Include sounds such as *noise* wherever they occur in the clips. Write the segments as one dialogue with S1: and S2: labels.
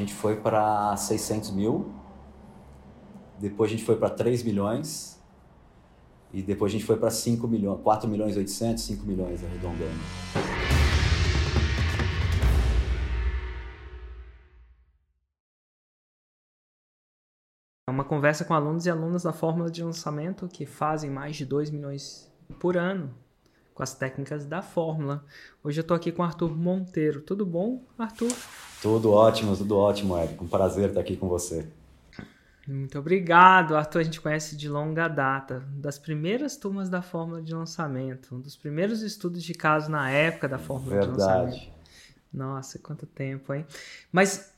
S1: gente foi para 600 mil, depois a gente foi para 3 milhões, e depois a gente foi para 5 milhões, 4 milhões e 800, 5 milhões arredondando.
S2: É uma conversa com alunos e alunas da fórmula de lançamento que fazem mais de 2 milhões por ano com as técnicas da fórmula. Hoje eu estou aqui com o Arthur Monteiro. Tudo bom, Arthur?
S1: Tudo ótimo, tudo ótimo, Érico. Um prazer estar aqui com você.
S2: Muito obrigado, Arthur. A gente conhece de longa data, das primeiras turmas da fórmula de lançamento, um dos primeiros estudos de caso na época da fórmula
S1: Verdade.
S2: de lançamento. Nossa, quanto tempo, hein? Mas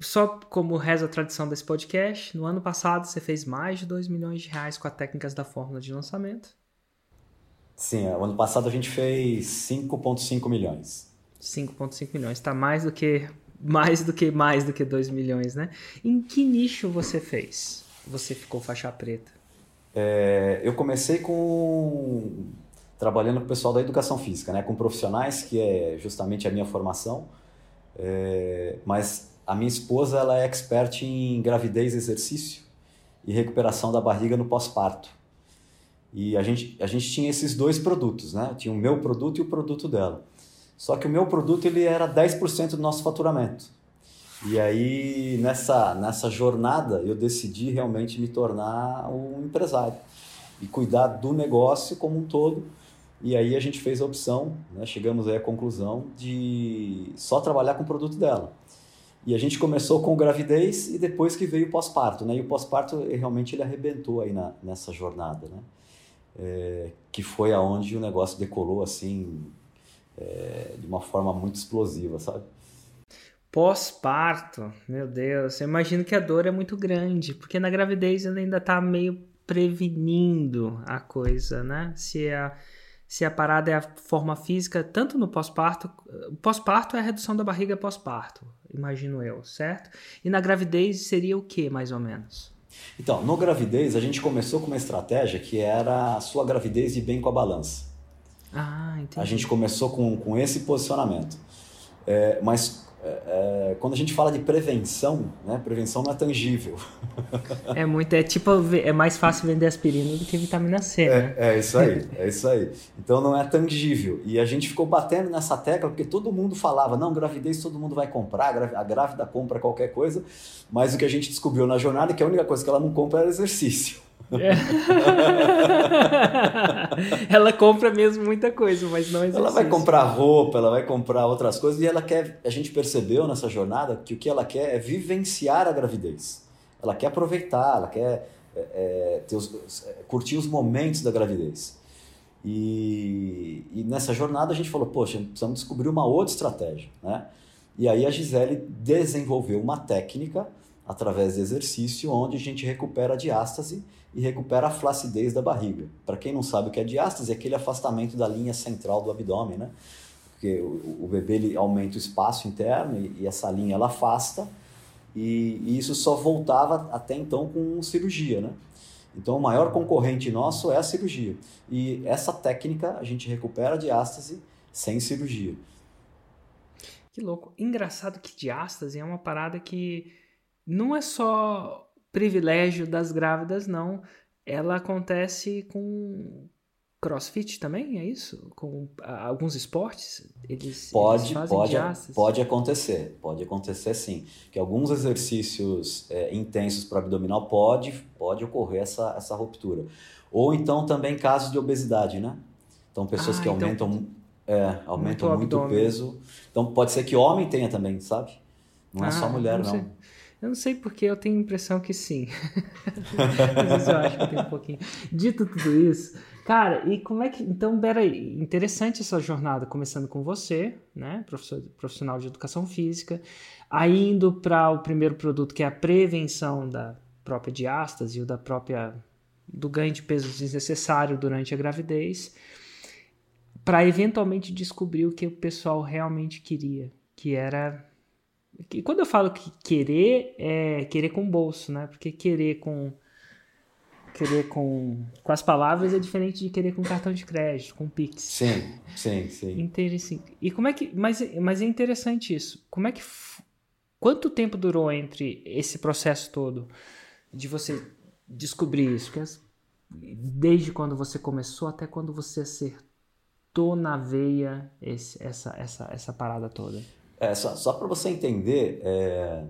S2: só como reza a tradição desse podcast, no ano passado você fez mais de 2 milhões de reais com as técnicas da fórmula de lançamento.
S1: Sim, ano passado a gente fez 5,5 milhões.
S2: 5,5 milhões, está mais do que mais do que mais do que 2 milhões, né? Em que nicho você fez? Você ficou faixa preta?
S1: É, eu comecei com trabalhando com o pessoal da educação física, né? Com profissionais, que é justamente a minha formação. É, mas a minha esposa ela é expert em gravidez, exercício e recuperação da barriga no pós-parto. E a gente, a gente tinha esses dois produtos, né? Tinha o meu produto e o produto dela. Só que o meu produto ele era 10% do nosso faturamento. E aí, nessa, nessa jornada, eu decidi realmente me tornar um empresário e cuidar do negócio como um todo. E aí a gente fez a opção, né? chegamos à conclusão de só trabalhar com o produto dela. E a gente começou com gravidez e depois que veio o pós-parto, né? E o pós-parto realmente ele arrebentou aí na, nessa jornada, né? É, que foi aonde o negócio decolou assim é, de uma forma muito explosiva, sabe?
S2: Pós-parto, meu Deus, eu imagino que a dor é muito grande, porque na gravidez ele ainda tá meio prevenindo a coisa, né? Se a se a parada é a forma física, tanto no pós-parto, pós-parto é a redução da barriga pós-parto, imagino eu, certo? E na gravidez seria o que, mais ou menos?
S1: Então, no gravidez, a gente começou com uma estratégia que era a sua gravidez de bem com a balança.
S2: Ah, entendi.
S1: A gente começou com, com esse posicionamento. É, mas é, é, quando a gente fala de prevenção, né, prevenção não é tangível.
S2: É muito, é tipo, é mais fácil vender aspirina do que vitamina C,
S1: é,
S2: né?
S1: É isso aí, é isso aí. Então não é tangível. E a gente ficou batendo nessa tecla porque todo mundo falava, não, gravidez todo mundo vai comprar, a grávida compra qualquer coisa, mas o que a gente descobriu na jornada é que a única coisa que ela não compra era exercício. É. *laughs*
S2: ela compra mesmo muita coisa, mas não exercício.
S1: Ela vai comprar roupa, ela vai comprar outras coisas e ela quer. A gente percebeu nessa jornada que o que ela quer é vivenciar a gravidez. Ela quer aproveitar, ela quer é, é os, é, curtir os momentos da gravidez. E, e, nessa jornada a gente falou, poxa, precisamos descobrir uma outra estratégia, né? E aí a Gisele desenvolveu uma técnica através de exercício onde a gente recupera a diástase e recupera a flacidez da barriga. Para quem não sabe o que é diástase, é aquele afastamento da linha central do abdômen, né? Porque o, o bebê ele aumenta o espaço interno e, e essa linha ela afasta e, e, isso só voltava até então com cirurgia, né? Então o maior concorrente nosso é a cirurgia. E essa técnica a gente recupera a diástase sem cirurgia.
S2: Que louco. Engraçado que diástase é uma parada que não é só privilégio das grávidas, não. Ela acontece com crossfit também, é isso? Com alguns esportes? Eles,
S1: pode,
S2: eles
S1: pode, pode acontecer, pode acontecer sim. Que alguns exercícios é, intensos para abdominal pode, pode ocorrer essa, essa ruptura. Ou então também casos de obesidade, né? Então pessoas ah, que então, aumentam, é, aumentam muito, muito peso. Então pode ser que homem tenha também, sabe? Não é ah, só mulher, não. não.
S2: Eu não sei porque eu tenho a impressão que sim. *laughs* Às vezes eu acho que tem um pouquinho. Dito tudo isso, cara, e como é que. Então, peraí, interessante essa jornada, começando com você, né? Profissional de educação física, aí indo para o primeiro produto, que é a prevenção da própria diástase ou da própria. do ganho de peso desnecessário durante a gravidez, para eventualmente descobrir o que o pessoal realmente queria, que era e quando eu falo que querer, é querer com bolso, né? Porque querer com querer com, com as palavras é diferente de querer com cartão de crédito, com Pix.
S1: Sim, sim, sim.
S2: Interessante. E como é que. Mas, mas é interessante isso. Como é que. quanto tempo durou entre esse processo todo de você descobrir isso? Desde quando você começou até quando você acertou na veia esse, essa, essa, essa parada toda?
S1: É, só, só para você entender, é,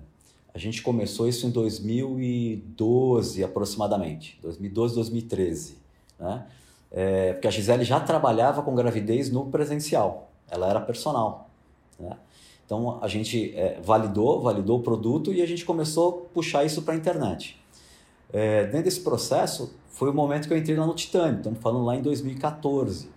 S1: a gente começou isso em 2012 aproximadamente, 2012, 2013, né? É, porque a Gisele já trabalhava com gravidez no presencial, ela era personal, né? Então a gente é, validou, validou o produto e a gente começou a puxar isso para a internet. É, dentro desse processo foi o momento que eu entrei lá no Titânio, estamos falando lá em 2014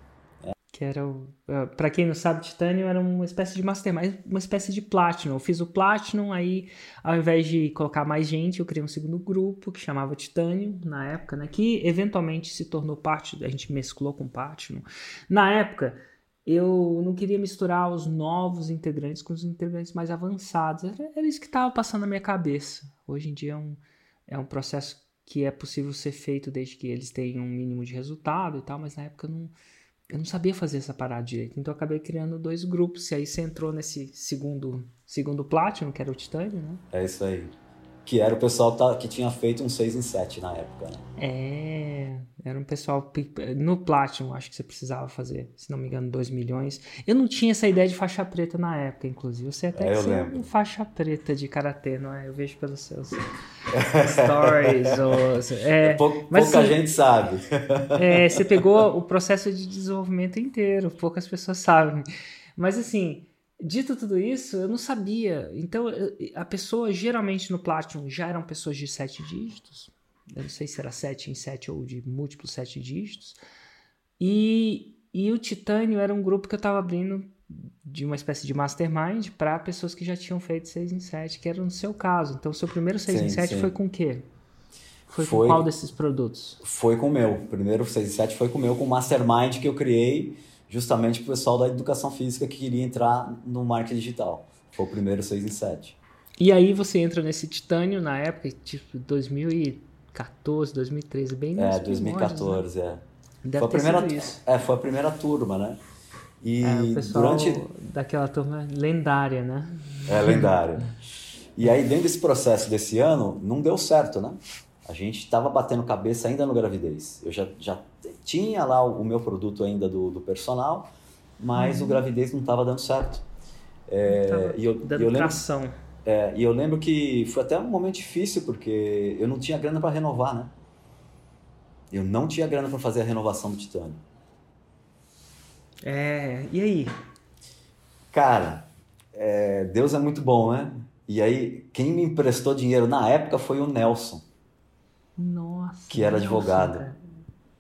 S2: que era o. Eh, para quem não sabe, Titanium era uma espécie de Mastermind, uma espécie de Platinum. Eu fiz o Platinum, aí ao invés de colocar mais gente, eu criei um segundo grupo que chamava Titanium na época, né? Que eventualmente se tornou parte, a gente mesclou com Platinum. Na época, eu não queria misturar os novos integrantes com os integrantes mais avançados. Era, era isso que estava passando na minha cabeça. Hoje em dia é um, é um processo que é possível ser feito desde que eles tenham um mínimo de resultado e tal, mas na época não eu não sabia fazer essa parada direito. Então eu acabei criando dois grupos. E aí você entrou nesse segundo, segundo Platinum, que era o Titânio, né?
S1: É isso aí. Que era o pessoal que, tá, que tinha feito um 6 em 7 na época, né?
S2: É, era um pessoal. No Platinum, acho que você precisava fazer, se não me engano, 2 milhões. Eu não tinha essa ideia de faixa preta na época, inclusive. Você até
S1: é,
S2: um faixa preta de karatê, não é? Eu vejo pelos seus *laughs* stories. ou, é,
S1: Pou, mas, pouca assim, gente sabe.
S2: é, você pegou o processo de desenvolvimento inteiro, poucas pessoas sabem. Mas assim Dito tudo isso, eu não sabia. Então, a pessoa, geralmente no Platinum, já eram pessoas de sete dígitos. Eu não sei se era sete em sete ou de múltiplos sete dígitos. E, e o Titânio era um grupo que eu estava abrindo de uma espécie de mastermind para pessoas que já tinham feito seis em sete, que era no seu caso. Então, o seu primeiro seis em sete foi com o quê? Foi, foi, com qual desses produtos?
S1: Foi com o meu. O primeiro seis em sete foi com o meu, com o mastermind que eu criei justamente para o pessoal da educação física que queria entrar no marketing digital. Foi o primeiro 6 em 7.
S2: E aí você entra nesse titânio na época, tipo 2014, 2013, bem
S1: É, 2014, né? é. Deve foi a primeira, isso. É, foi a primeira turma, né?
S2: E é, durante daquela turma lendária, né?
S1: É, lendária. E aí dentro desse processo desse ano, não deu certo, né? A gente estava batendo cabeça ainda no gravidez. Eu já, já tinha lá o, o meu produto ainda do, do personal, mas uhum. o gravidez não estava dando certo.
S2: É, e eu, dando eu lembro,
S1: É, e eu lembro que foi até um momento difícil, porque eu não tinha grana para renovar, né? Eu não tinha grana para fazer a renovação do titânio.
S2: É, e aí?
S1: Cara, é, Deus é muito bom, né? E aí, quem me emprestou dinheiro na época foi o Nelson.
S2: Nossa.
S1: Que era Nelson, advogado.
S2: Cara.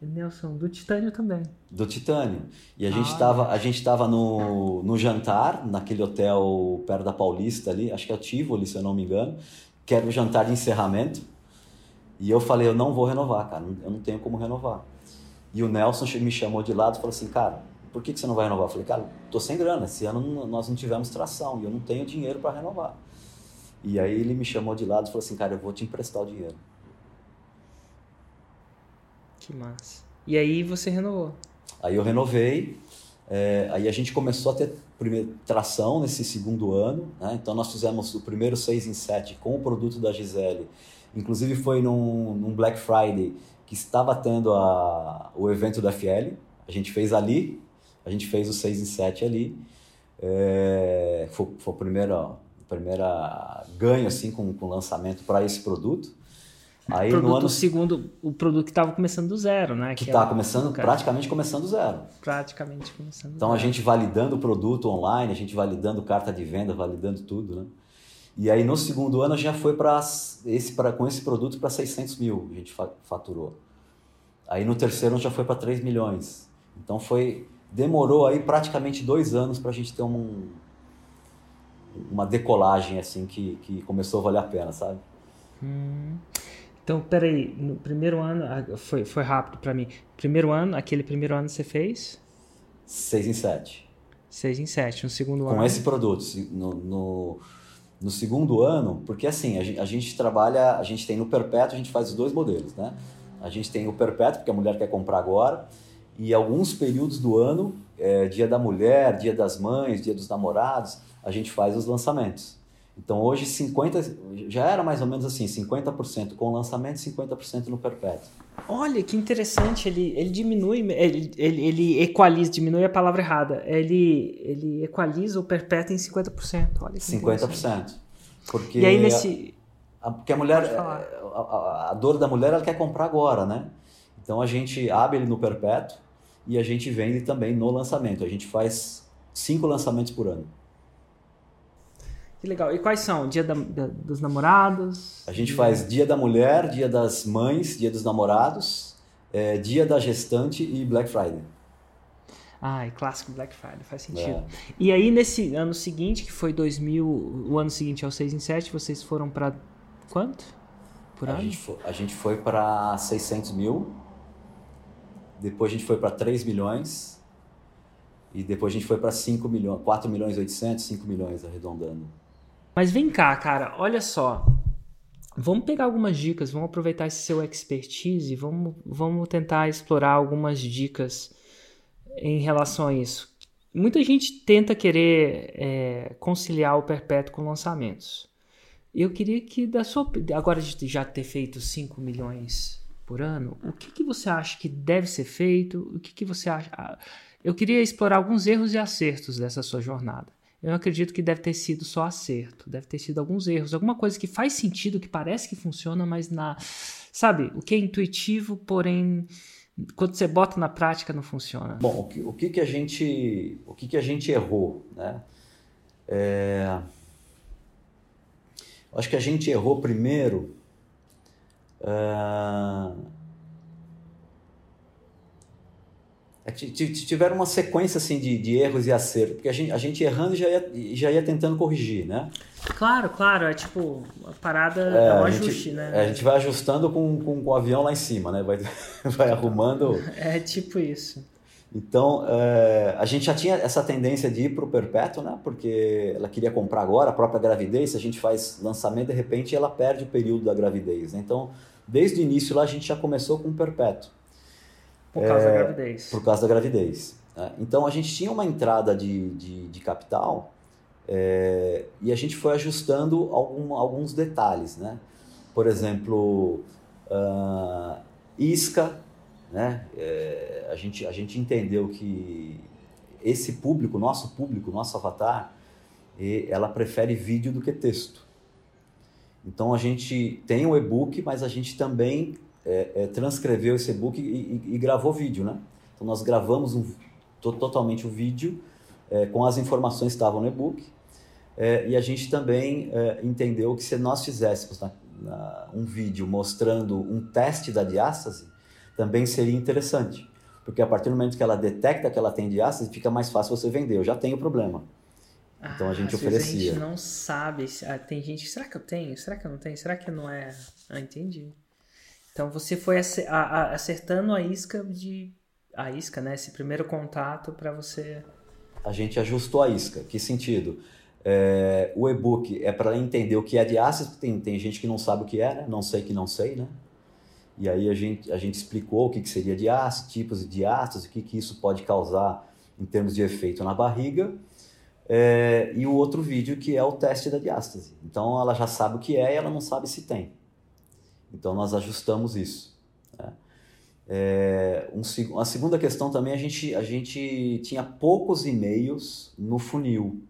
S2: Nelson, do Titânio também.
S1: Do Titânio. E a gente estava ah. a gente tava no, no jantar, naquele hotel perto da Paulista ali, acho que é o Tivoli, se eu não me engano, que era o jantar de encerramento. E eu falei, eu não vou renovar, cara, eu não tenho como renovar. E o Nelson me chamou de lado e falou assim, cara, por que, que você não vai renovar? Eu falei, cara, tô sem grana, esse ano nós não tivemos tração e eu não tenho dinheiro para renovar. E aí ele me chamou de lado e falou assim, cara, eu vou te emprestar o dinheiro.
S2: Que massa. E aí você renovou?
S1: Aí eu renovei, é, aí a gente começou a ter primeiro, tração nesse segundo ano, né? então nós fizemos o primeiro 6 em 7 com o produto da Gisele, inclusive foi num, num Black Friday que estava tendo a, o evento da FL, a gente fez ali, a gente fez o 6 em 7 ali, é, foi, foi o primeiro, ó, primeira ganho assim com o lançamento para esse produto.
S2: Aí produto no ano segundo, o produto que estava começando do zero, né?
S1: Que está começando, praticamente começando do zero.
S2: Praticamente começando.
S1: Então
S2: zero.
S1: a gente validando o produto online, a gente validando carta de venda, validando tudo, né? E aí no segundo ano já foi para esse para com esse produto para 600 mil a gente faturou. Aí no terceiro já foi para 3 milhões. Então foi demorou aí praticamente dois anos para a gente ter um, uma decolagem assim que, que começou a valer a pena, sabe?
S2: Hum. Então, peraí, no primeiro ano, foi, foi rápido para mim. Primeiro ano, aquele primeiro ano você fez?
S1: Seis em sete.
S2: Seis em sete. No segundo
S1: Com
S2: ano?
S1: Com esse produto. No, no, no, segundo ano, porque assim, a gente, a gente trabalha, a gente tem no perpétuo, a gente faz os dois modelos, né? A gente tem o perpétuo, porque a mulher quer comprar agora, e alguns períodos do ano, é, dia da mulher, dia das mães, dia dos namorados, a gente faz os lançamentos. Então hoje 50 já era mais ou menos assim, 50% com lançamento, 50% no perpétuo.
S2: Olha que interessante, ele, ele diminui, ele, ele, ele equaliza, diminui a palavra errada. Ele, ele equaliza o perpétuo em 50%. Olha que
S1: 50%. Porque
S2: e aí nesse
S1: a, porque a mulher a, a, a, dor da mulher ela quer comprar agora, né? Então a gente abre ele no perpétuo e a gente vende também no lançamento. A gente faz cinco lançamentos por ano.
S2: Que legal. E quais são? Dia da, da, dos namorados?
S1: A gente faz Dia da Mulher, Dia das Mães, Dia dos Namorados, é, Dia da Gestante e Black Friday.
S2: Ah, e clássico Black Friday, faz sentido. É. E aí, nesse ano seguinte, que foi 2000, o ano seguinte ao 6 em 7, vocês foram para quanto?
S1: Por a ano? Gente foi, a gente foi para 600 mil, depois a gente foi para 3 milhões, e depois a gente foi para 5 milhões, 4 milhões e 800, 5 milhões arredondando.
S2: Mas vem cá, cara, olha só. Vamos pegar algumas dicas, vamos aproveitar esse seu expertise, vamos, vamos tentar explorar algumas dicas em relação a isso. Muita gente tenta querer é, conciliar o perpétuo com lançamentos. Eu queria que, da sua, agora de já ter feito 5 milhões por ano, o que, que você acha que deve ser feito? O que, que você acha? Ah, eu queria explorar alguns erros e acertos dessa sua jornada. Eu acredito que deve ter sido só acerto, deve ter sido alguns erros, alguma coisa que faz sentido, que parece que funciona, mas na. Sabe, o que é intuitivo, porém, quando você bota na prática, não funciona.
S1: Bom, o que, o que, que a gente. O que, que a gente errou, né? É... Acho que a gente errou primeiro. Uh É tiveram uma sequência assim de, de, erros e acertos, porque a gente, a gente errando já ia, já ia tentando corrigir, né?
S2: Claro, claro, é tipo, a parada é, é um ajuste,
S1: gente,
S2: né?
S1: É, a gente vai ajustando com, com, com, o avião lá em cima, né? Vai, *laughs* vai arrumando. *laughs*
S2: É tipo isso.
S1: Então, é, a gente já tinha essa tendência de ir para o perpétuo, né? Porque ela queria comprar agora, a própria gravidez, a gente faz lançamento, de repente ela perde o período da gravidez, né? Então, desde o início lá a gente já começou com o perpétuo.
S2: Por causa é, da gravidez.
S1: Por causa da gravidez. Né? Então a gente tinha uma entrada de, de, de capital é, e a gente foi ajustando algum, alguns detalhes. Né? Por exemplo, uh, isca. Né? É, a, gente, a gente entendeu que esse público, nosso público, nosso avatar, ela prefere vídeo do que texto. Então a gente tem o e-book, mas a gente também é, é, transcreveu esse e-book e, e, e, gravou vídeo, né? Então nós gravamos um, to, totalmente o vídeo é, com as informações que estavam no e-book é, e a gente também é, entendeu que se nós fizéssemos na, na, um vídeo mostrando um teste da diástase, também seria interessante, porque a partir do momento que ela detecta que ela tem diástase, fica mais fácil você vender. Eu já tenho problema. Então a gente ah, oferecia.
S2: A gente não sabe. Ah, tem gente. Será que eu tenho? Será que eu não tenho? Será que não é? Ah, entendi. Então você foi acertando a isca de a isca, né? Esse primeiro contato para você.
S1: A gente ajustou a isca. Que sentido? É, o e-book é para entender o que é diástase, tem, tem gente que não sabe o que é, né? Não sei que não sei, né? E aí a gente, a gente explicou o que, que seria diástase, tipos de diástase, o que, que isso pode causar em termos de efeito na barriga. É, e o outro vídeo que é o teste da diástase. Então ela já sabe o que é e ela não sabe se tem. Então nós ajustamos isso. Né? É, um, a segunda questão também, a gente, a gente tinha poucos e-mails no funil.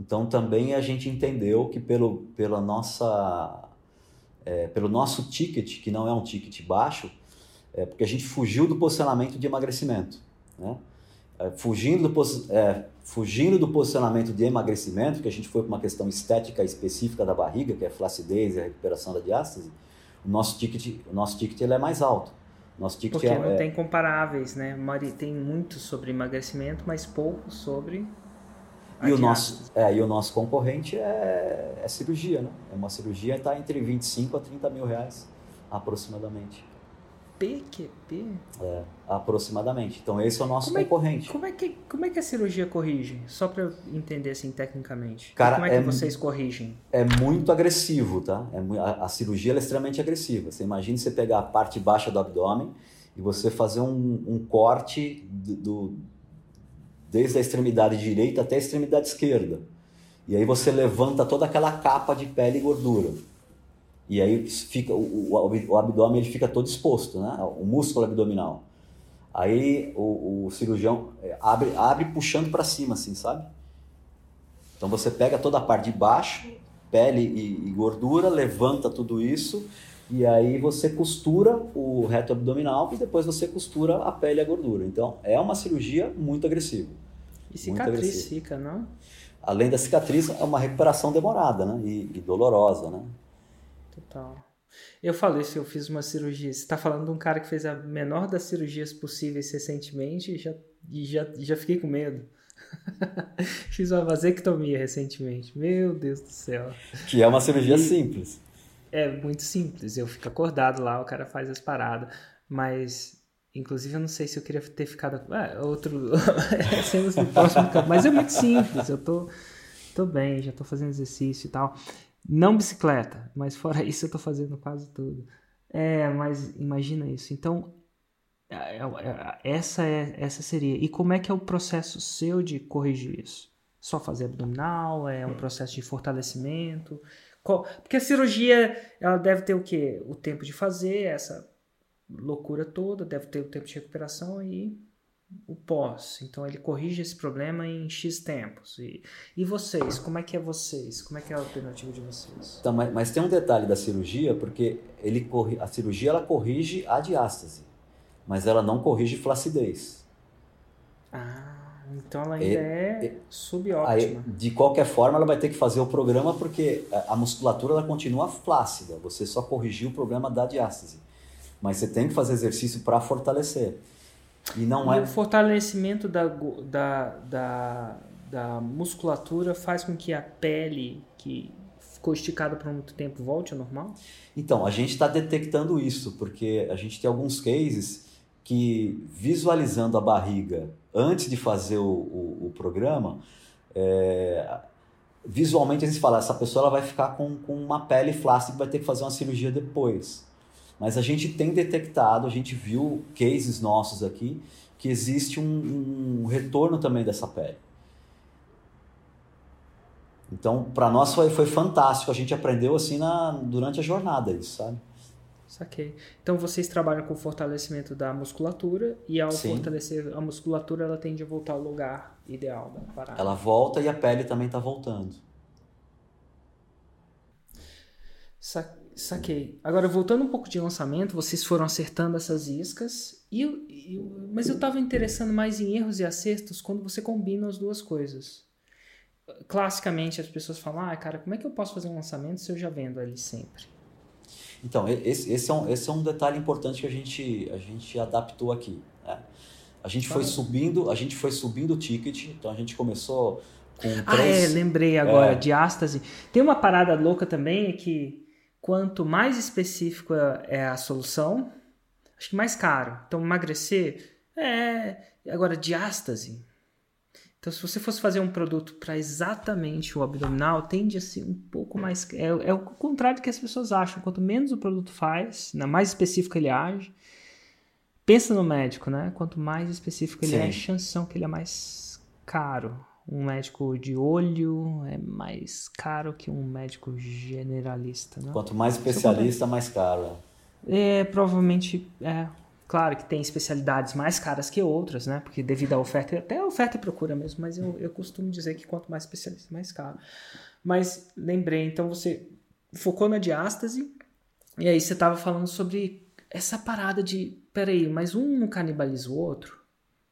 S1: Então também a gente entendeu que pelo, pela nossa, é, pelo nosso ticket, que não é um ticket baixo, é porque a gente fugiu do posicionamento de emagrecimento. Né? É, fugindo, do, é, fugindo do posicionamento de emagrecimento, que a gente foi para uma questão estética específica da barriga, que é flacidez e a recuperação da diástase, o nosso ticket, o nosso ticket ele é mais alto. Nosso ticket
S2: Porque
S1: é,
S2: não tem comparáveis, né? Tem muito sobre emagrecimento, mas pouco sobre
S1: e o, nosso, é, e o nosso concorrente é, é cirurgia, né? É uma cirurgia está entre 25 a 30 mil reais, aproximadamente.
S2: PQP?
S1: É, aproximadamente. Então esse é o nosso como é, concorrente.
S2: Como é, que, como é que a cirurgia corrige? Só para eu entender assim tecnicamente.
S1: Cara,
S2: como é que é, vocês corrigem?
S1: É muito agressivo, tá? É, a, a cirurgia é extremamente agressiva. Você imagina você pegar a parte baixa do abdômen e você fazer um, um corte do, do, desde a extremidade direita até a extremidade esquerda. E aí você levanta toda aquela capa de pele e gordura. E aí fica o, o, abdômen ele fica todo exposto, né? O músculo abdominal. Aí o, o cirurgião é, abre, abre puxando para cima, assim, sabe? Então você pega toda a parte de baixo, pele e, e, gordura, levanta tudo isso e aí você costura o reto abdominal e depois você costura a pele e a gordura. Então é uma cirurgia muito agressiva.
S2: E cicatriz fica, não?
S1: Além da cicatriz, é uma recuperação demorada, né? E, e dolorosa, né?
S2: Total. Eu falei se eu fiz uma cirurgia. Você está falando de um cara que fez a menor das cirurgias possíveis recentemente e já, e já, já fiquei com medo. *laughs* fiz uma vasectomia recentemente. Meu Deus do céu.
S1: Que é uma cirurgia e simples.
S2: É muito simples. Eu fico acordado lá, o cara faz as paradas. Mas, inclusive, eu não sei se eu queria ter ficado. Ah, outro. *laughs* cenas do próximo campo. Mas é muito simples. Eu tô, tô bem, já tô fazendo exercício e tal. Não bicicleta, mas fora *laughs* isso eu tô fazendo quase tudo. É, mas imagina isso. Então, essa é essa seria. E como é que é o processo seu de corrigir isso? Só fazer abdominal? É um processo de fortalecimento? Porque a cirurgia, ela deve ter o quê? O tempo de fazer essa loucura toda, deve ter o tempo de recuperação e o pós. Então ele corrige esse problema em X tempos. E, e vocês, como é que é vocês? Como é que é a alternativa de vocês?
S1: Então, mas, mas tem um detalhe da cirurgia, porque ele corri, a cirurgia ela corrige a diástase, mas ela não corrige flacidez.
S2: Ah, então ela ainda é, é, subótima.
S1: de qualquer forma, ela vai ter que fazer o programa porque a, musculatura ela continua flácida. Você só corrigiu o programa da diástase. Mas você tem que fazer exercício para fortalecer.
S2: E não é. O fortalecimento da, da, da, da musculatura faz com que a pele que ficou esticada por muito tempo volte ao normal?
S1: Então, a gente está detectando isso, porque a gente tem alguns cases que, visualizando a barriga antes de fazer o, o, o programa, é, visualmente a gente fala, essa pessoa ela vai ficar com, com uma pele flácida e vai ter que fazer uma cirurgia depois. Mas a gente tem detectado, a gente viu cases nossos aqui, que existe um, um retorno também dessa pele. Então, para nós foi, foi fantástico. A gente aprendeu assim na, durante a jornada isso, sabe?
S2: Saquei. Então, vocês trabalham com o fortalecimento da musculatura e ao Sim. fortalecer a musculatura, ela tende a voltar ao lugar ideal da parada.
S1: Ela volta e a pele também está voltando.
S2: Saquei. Saquei. Agora, voltando um pouco de lançamento, vocês foram acertando essas iscas, e, e mas eu estava interessando mais em erros e acertos quando você combina as duas coisas. Classicamente, as pessoas falam, ah, cara, como é que eu posso fazer um lançamento se eu já vendo ali sempre?
S1: Então, esse, esse, é, um, esse é um detalhe importante que a gente, a gente adaptou aqui. Né? A gente foi subindo, a gente foi subindo o ticket, então a gente começou com três...
S2: Ah, é, lembrei agora, é... diástase. Tem uma parada louca também que quanto mais específico é a solução, acho que mais caro. Então, emagrecer é. Agora, diástase. Então, se você fosse fazer um produto para exatamente o abdominal, tende a ser um pouco mais. É, é, o contrário do que as pessoas acham. Quanto menos o produto faz, na mais específico ele age. Pensa no médico, né? Quanto mais específico ele Sim. é, a chance são que ele é mais caro um médico de olho é mais caro que um médico generalista. Né?
S1: Quanto mais especialista, mais caro.
S2: É, provavelmente, é. Claro que tem especialidades mais caras que outras, né? Porque devido à oferta, até a oferta e procura mesmo, mas eu, eu costumo dizer que quanto mais especialista, mais caro. Mas lembrei, então você focou na diástase, e aí você estava falando sobre essa parada de, peraí, mas um não canibaliza o outro?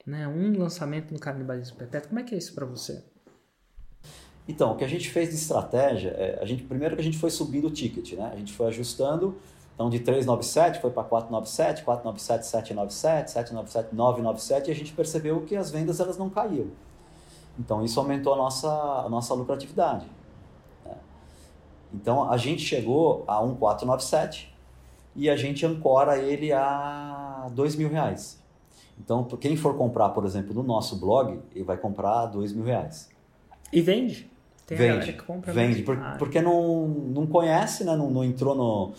S2: Né? Um lançamento no canibalismo perpétuo. Como é que é isso para você?
S1: Então, o que a gente fez de estratégia, é, a gente primeiro que a gente foi subindo o ticket, né? A gente foi ajustando, então de 397 foi para 497, 497 797, 797 997 e a gente percebeu que as vendas elas não caíam. Então isso aumentou a nossa a nossa lucratividade. Né? Então a gente chegou a 1497 e a gente ancora ele a dois mil reais. Então, quem for comprar, por exemplo, no nosso blog, ele vai comprar dois mil reais.
S2: E vende?
S1: Tem vende, que compra vende, por, ah. porque não, não conhece, né? não, não entrou no,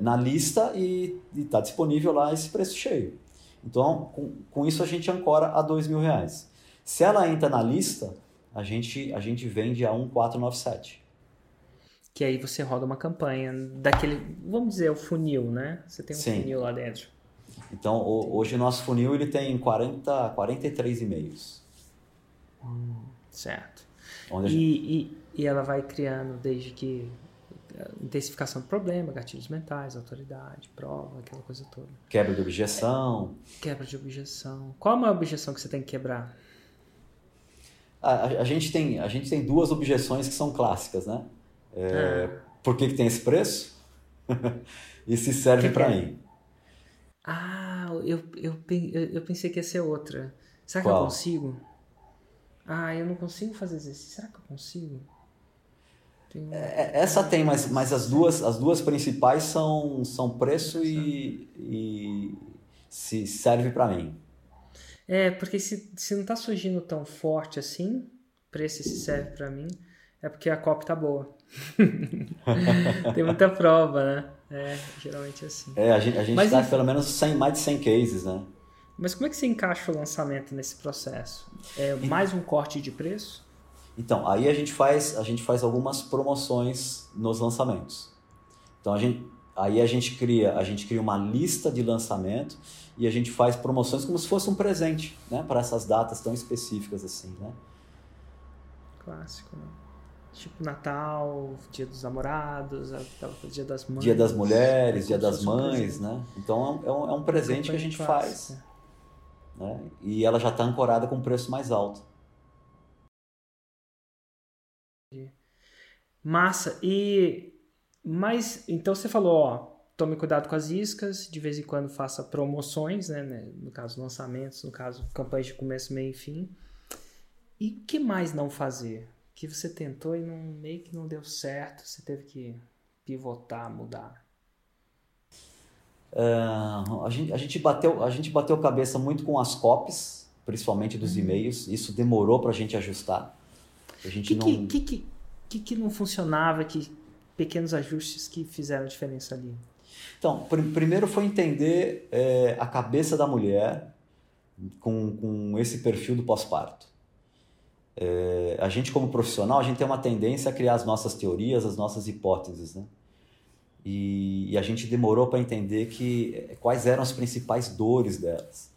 S1: na lista e está disponível lá esse preço cheio. Então, com, com isso a gente ancora a dois mil reais. Se ela entra na lista, a gente, a gente vende a 1497.
S2: Que aí você roda uma campanha daquele, vamos dizer, o funil, né? Você tem um Sim. funil lá dentro.
S1: Então, o, hoje o nosso funil ele tem 40, 43 e-mails.
S2: Hum, certo. E, gente... e, e ela vai criando desde que intensificação do problema, gatilhos mentais, autoridade, prova, aquela coisa toda.
S1: Quebra de objeção.
S2: É, quebra de objeção. Qual é a maior objeção que você tem que quebrar?
S1: A, a, a, gente, tem, a gente tem duas objeções que são clássicas, né? É, ah. Por que, que tem esse preço? *laughs* e se serve para é? mim?
S2: Ah, eu, eu, eu pensei que ia ser outra. Será que Qual? eu consigo? Ah, eu não consigo fazer exercício. Será que eu consigo?
S1: Tem... É, essa tem, mas, mas as, duas, as duas principais são, são preço e, e se serve para mim.
S2: É, porque se, se não tá surgindo tão forte assim, preço e se serve para mim, é porque a COP tá boa. *laughs* Tem muita prova, né? É, geralmente é assim.
S1: É, a gente, a gente Mas, tá pelo menos 100, mais de 100 cases, né?
S2: Mas como é que você encaixa o lançamento nesse processo? É mais um corte de preço?
S1: Então, aí a gente faz, a gente faz algumas promoções nos lançamentos. Então a gente, aí a gente cria, a gente cria uma lista de lançamento e a gente faz promoções como se fosse um presente, né, para essas datas tão específicas assim, né?
S2: Clássico, né? Tipo Natal, Dia dos Namorados, Dia das Mães.
S1: Dia das Mulheres, Dia das Mães, né? Então é um, é um presente que a gente faz. Né? E ela já está ancorada com um preço mais alto.
S2: Massa. E mas então você falou, ó, tome cuidado com as iscas, de vez em quando faça promoções, né, né? no caso lançamentos, no caso campanhas de começo, meio e fim. E o que mais não fazer? Que você tentou e não, meio que não deu certo, você teve que pivotar, mudar.
S1: Uh, a, gente, a, gente bateu, a gente bateu cabeça muito com as copies, principalmente dos uhum. e-mails. Isso demorou para a gente ajustar. A gente
S2: que,
S1: não...
S2: que, que, que, que não funcionava, que pequenos ajustes que fizeram diferença ali?
S1: Então, pr primeiro foi entender é, a cabeça da mulher com, com esse perfil do pós-parto. É, a gente como profissional, a gente tem uma tendência a criar as nossas teorias, as nossas hipóteses, né? E, e a gente demorou para entender que é, quais eram as principais dores delas,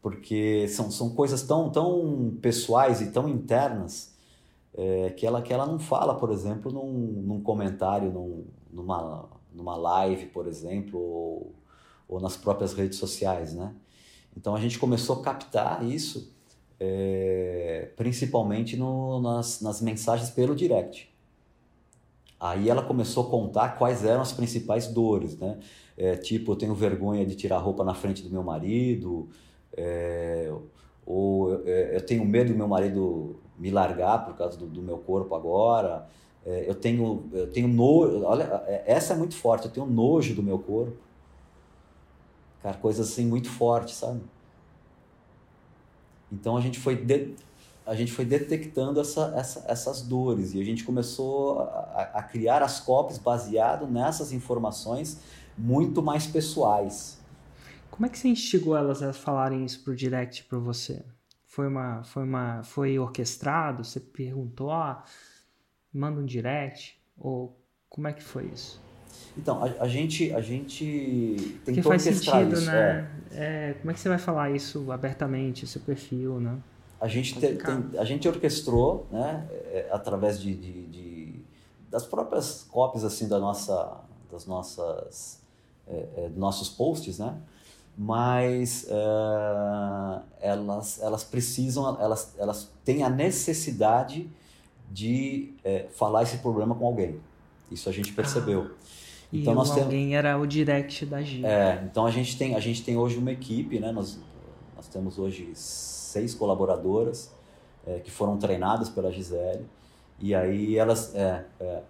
S1: porque são, são coisas tão, tão pessoais e tão internas é, que, ela, que ela não fala, por exemplo, num, num comentário, num, numa, numa live, por exemplo, ou, ou nas próprias redes sociais, né? Então a gente começou a captar isso é, principalmente no, nas, nas mensagens pelo direct. Aí ela começou a contar quais eram as principais dores, né? É, tipo, eu tenho vergonha de tirar roupa na frente do meu marido, é, ou eu tenho medo do meu marido me largar por causa do, do meu corpo agora. É, eu tenho, eu tenho nojo. Olha, é, essa é muito forte. Eu tenho nojo do meu corpo. Cara, coisas assim muito fortes, sabe? Então a gente foi, de, a gente foi detectando essa, essa, essas dores e a gente começou a, a criar as copies baseado nessas informações muito mais pessoais.
S2: Como é que você instigou elas a falarem isso pro direct para você? Foi uma, foi uma, foi orquestrado? Você perguntou, ah, manda um direct ou como é que foi isso?
S1: Então, a, a gente, a gente
S2: tem que faz sentido, isso, né? É. É, como é que você vai falar isso abertamente, seu perfil, né?
S1: A gente, te, tem, a gente orquestrou, né, é, através de, de, de, das próprias cópias assim da nossa, das nossas, é, é, nossos posts, né? Mas é, elas, elas precisam, elas, elas têm a necessidade de é, falar esse problema com alguém. Isso a gente percebeu. Ah.
S2: Então e nós temos alguém era o direct da G.
S1: É, então a gente tem a gente tem hoje uma equipe, né? Nós nós temos hoje seis colaboradoras é, que foram treinadas pela Gisele e aí elas é, é,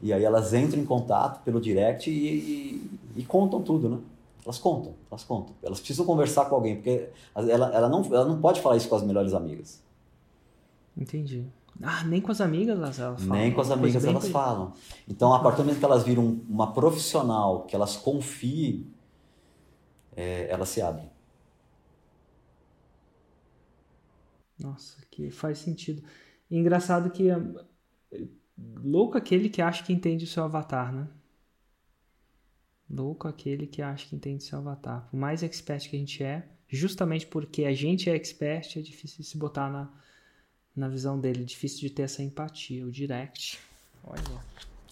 S1: e aí elas entram em contato pelo direct e, e, e, contam tudo, né? Elas contam, elas contam. Elas precisam conversar com alguém porque ela, ela não ela não pode falar isso com as melhores amigas.
S2: Entendi. Ah, nem com as amigas elas, falam.
S1: Nem com as amigas elas falam. Então, a partir do momento que elas viram uma profissional que elas confiem, é, elas se abrem.
S2: Nossa, que faz sentido. engraçado que é, louco aquele que acha que entende o seu avatar, né? Louco aquele que acha que entende o seu avatar. Por mais expert que a gente é, justamente porque a gente é expert, é difícil se botar na, na visão dele, difícil de ter essa empatia. O direct, olha.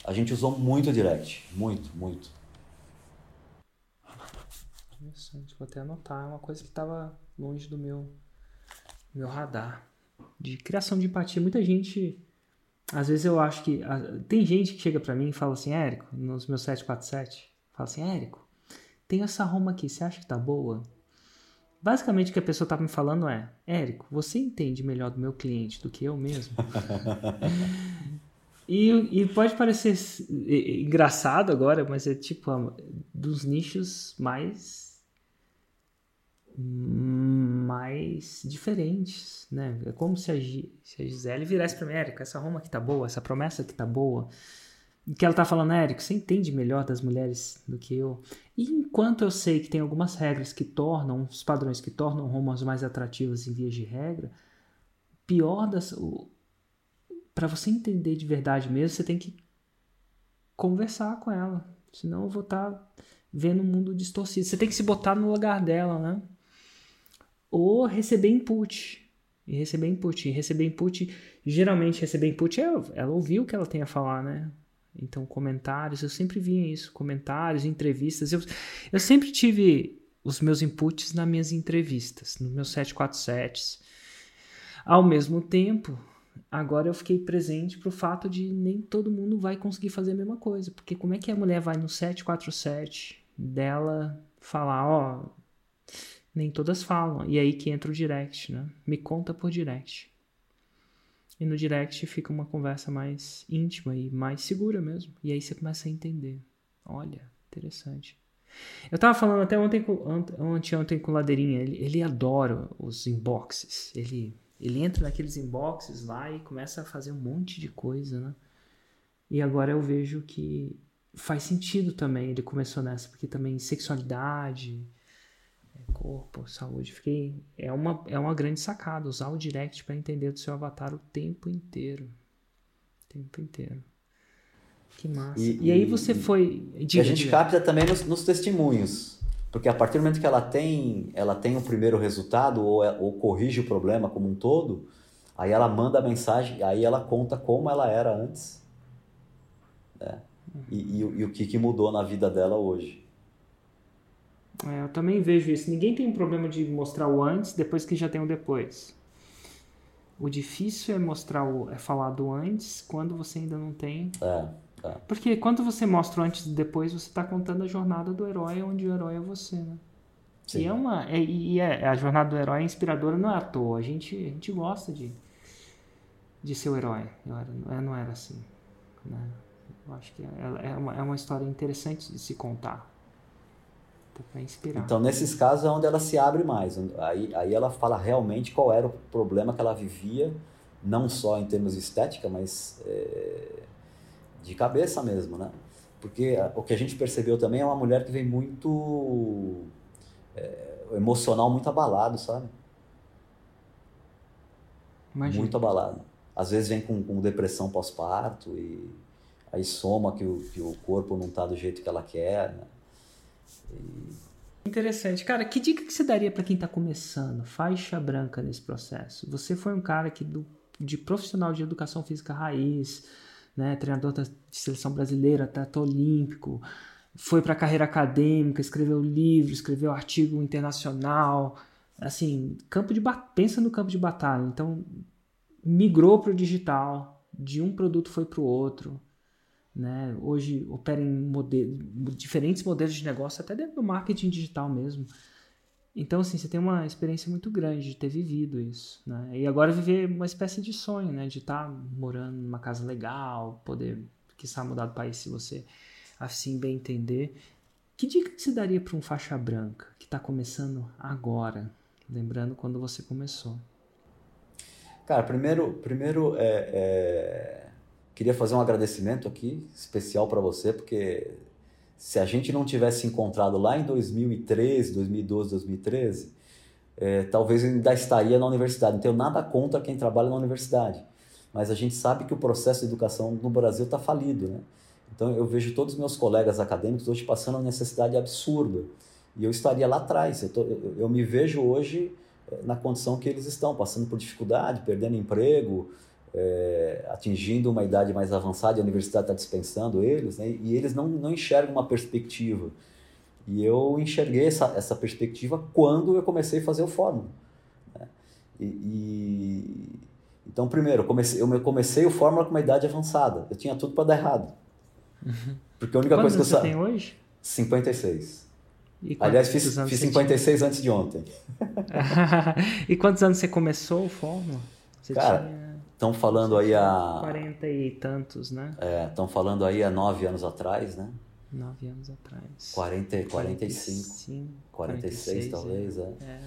S1: A gente usou muito o direct, muito, muito.
S2: Interessante, vou até anotar. É uma coisa que estava longe do meu, meu radar. De criação de empatia. Muita gente. Às vezes eu acho que. Tem gente que chega para mim e fala assim, Érico, nos meus 747, fala assim, Érico, tem essa Roma aqui, você acha que tá boa? Basicamente o que a pessoa tá me falando é, Érico, você entende melhor do meu cliente do que eu mesmo? *laughs* e, e, pode parecer engraçado agora, mas é tipo dos nichos mais mais diferentes, né? É como se a, se a Gisele virasse para mim, Érico, essa Roma que tá boa, essa promessa que tá boa, que ela tá falando, Érico, você entende melhor das mulheres do que eu. E enquanto eu sei que tem algumas regras que tornam, os padrões que tornam Romas mais atrativas em vias de regra, pior das... para você entender de verdade mesmo, você tem que conversar com ela. Senão eu vou estar tá vendo um mundo distorcido. Você tem que se botar no lugar dela, né? ou receber input. E receber input. E receber input, geralmente receber input é ela ouviu o que ela tem a falar, né? Então, comentários, eu sempre via isso, comentários, entrevistas. Eu, eu sempre tive os meus inputs nas minhas entrevistas, nos meus 747s. Ao mesmo tempo, agora eu fiquei presente para o fato de nem todo mundo vai conseguir fazer a mesma coisa. Porque como é que a mulher vai no 747 dela falar, ó, nem todas falam. E aí que entra o direct, né? Me conta por direct. E no direct fica uma conversa mais íntima e mais segura mesmo. E aí você começa a entender. Olha, interessante. Eu tava falando até ontem com, ontem, ontem com o Ladeirinha, ele, ele adora os inboxes. Ele, ele entra naqueles inboxes lá e começa a fazer um monte de coisa, né? E agora eu vejo que faz sentido também. Ele começou nessa, porque também sexualidade, corpo, saúde. Fiquei é uma é uma grande sacada usar o direct para entender do seu avatar o tempo inteiro. O tempo inteiro. Que massa. E, e aí você foi.
S1: e a gente capta também nos, nos, testemunhos. Porque a partir do momento que ela tem, ela tem o primeiro resultado ou, é, ou corrige o problema como um todo, aí ela manda a mensagem, aí ela conta como ela era antes. Né? E, e, e, o que, que mudou na vida dela hoje.
S2: É, eu também vejo isso. Ninguém tem um problema de mostrar o antes depois que já tem o depois. O difícil é mostrar o, é falar do antes quando você ainda não tem.
S1: É, é.
S2: Porque quando você mostra o antes e depois, você está contando a jornada do herói, onde o herói é você, né? Sim. E é uma, é, e é, a jornada do herói é inspiradora, não é à toa. A gente, a gente gosta de, de ser o herói. Eu era, não era assim. Né? Eu acho que é, é, uma, é uma história interessante de se contar. Para inspirar.
S1: Então, nesses casos é onde ela se abre mais. Aí, aí ela fala realmente qual era o problema que ela vivia, não só em termos de estética, mas é, de cabeça mesmo, né? Porque o que a gente percebeu também é uma mulher que vem muito é, emocional, muito abalado, sabe? Imagina. Muito abalado. Às vezes vem com, com depressão pós-parto e aí soma que o, que o corpo não está do jeito que ela quer, né?
S2: Interessante. Cara, que dica que você daria para quem está começando, faixa branca nesse processo? Você foi um cara que do, de profissional de educação física raiz, né, treinador de seleção brasileira, atleta olímpico, foi para a carreira acadêmica, escreveu livro, escreveu artigo internacional, assim, campo de pensa no campo de batalha. Então, migrou para o digital, de um produto foi para o outro né? Hoje opera em modelo, diferentes modelos de negócio, até dentro do marketing digital mesmo. Então, assim, você tem uma experiência muito grande de ter vivido isso, né? E agora viver uma espécie de sonho, né? De estar tá morando numa casa legal, poder, quiçá, mudar do país se você assim bem entender. Que dica que você daria para um faixa branca que está começando agora? Lembrando quando você começou.
S1: Cara, primeiro, primeiro é, é Queria fazer um agradecimento aqui especial para você, porque se a gente não tivesse encontrado lá em 2013, 2012, 2013, é, talvez ainda estaria na universidade. Não tenho nada contra quem trabalha na universidade. mas a gente sabe que o processo de educação no Brasil está falido, né? Então eu vejo todos os meus colegas acadêmicos hoje passando uma necessidade absurda. E eu estaria lá atrás. Eu, tô, eu, eu me vejo hoje eh, na condição que eles estão, passando por dificuldade, perdendo emprego, é, atingindo uma idade mais avançada, a universidade está dispensando eles, né? e eles não, não enxergam uma perspectiva. E eu enxerguei essa, essa perspectiva quando eu comecei a fazer o Fórmula. Né? E, e, então, primeiro, eu comecei, eu comecei o Fórmula com uma idade avançada. Eu tinha tudo para dar errado.
S2: Uhum.
S1: Porque a única
S2: Quantos
S1: coisa que eu
S2: sabia. Você tem hoje?
S1: 56. Aliás, fiz, fiz 56 tinha? antes de ontem. *laughs*
S2: e quantos anos você começou o Fórmula? Você
S1: Cara, estão falando aí há.
S2: 40 e tantos, né?
S1: É, estão falando aí há 9 anos atrás, né?
S2: 9 anos atrás.
S1: 40, 45. 45 46, 46, talvez, é. é. é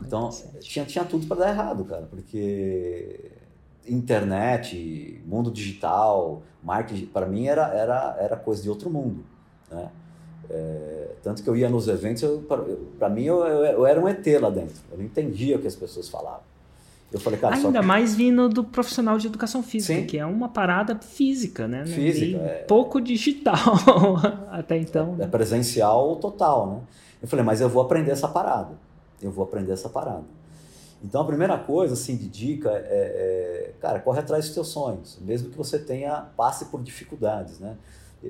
S1: então, tinha, tinha tudo para dar errado, cara, porque internet, mundo digital, marketing, para mim era, era, era coisa de outro mundo, né? É, tanto que eu ia nos eventos, para mim eu, eu, eu, era um ET lá dentro, eu não entendia o que as pessoas falavam. Eu falei, cara,
S2: Ainda
S1: que...
S2: mais vindo do profissional de educação física, Sim. que é uma parada física, né?
S1: Física. É...
S2: Pouco digital *laughs* até então.
S1: É, é presencial total, né? Eu falei, mas eu vou aprender essa parada. Eu vou aprender essa parada. Então a primeira coisa, assim, de dica é, é cara, corre atrás dos teus sonhos, mesmo que você tenha, passe por dificuldades, né?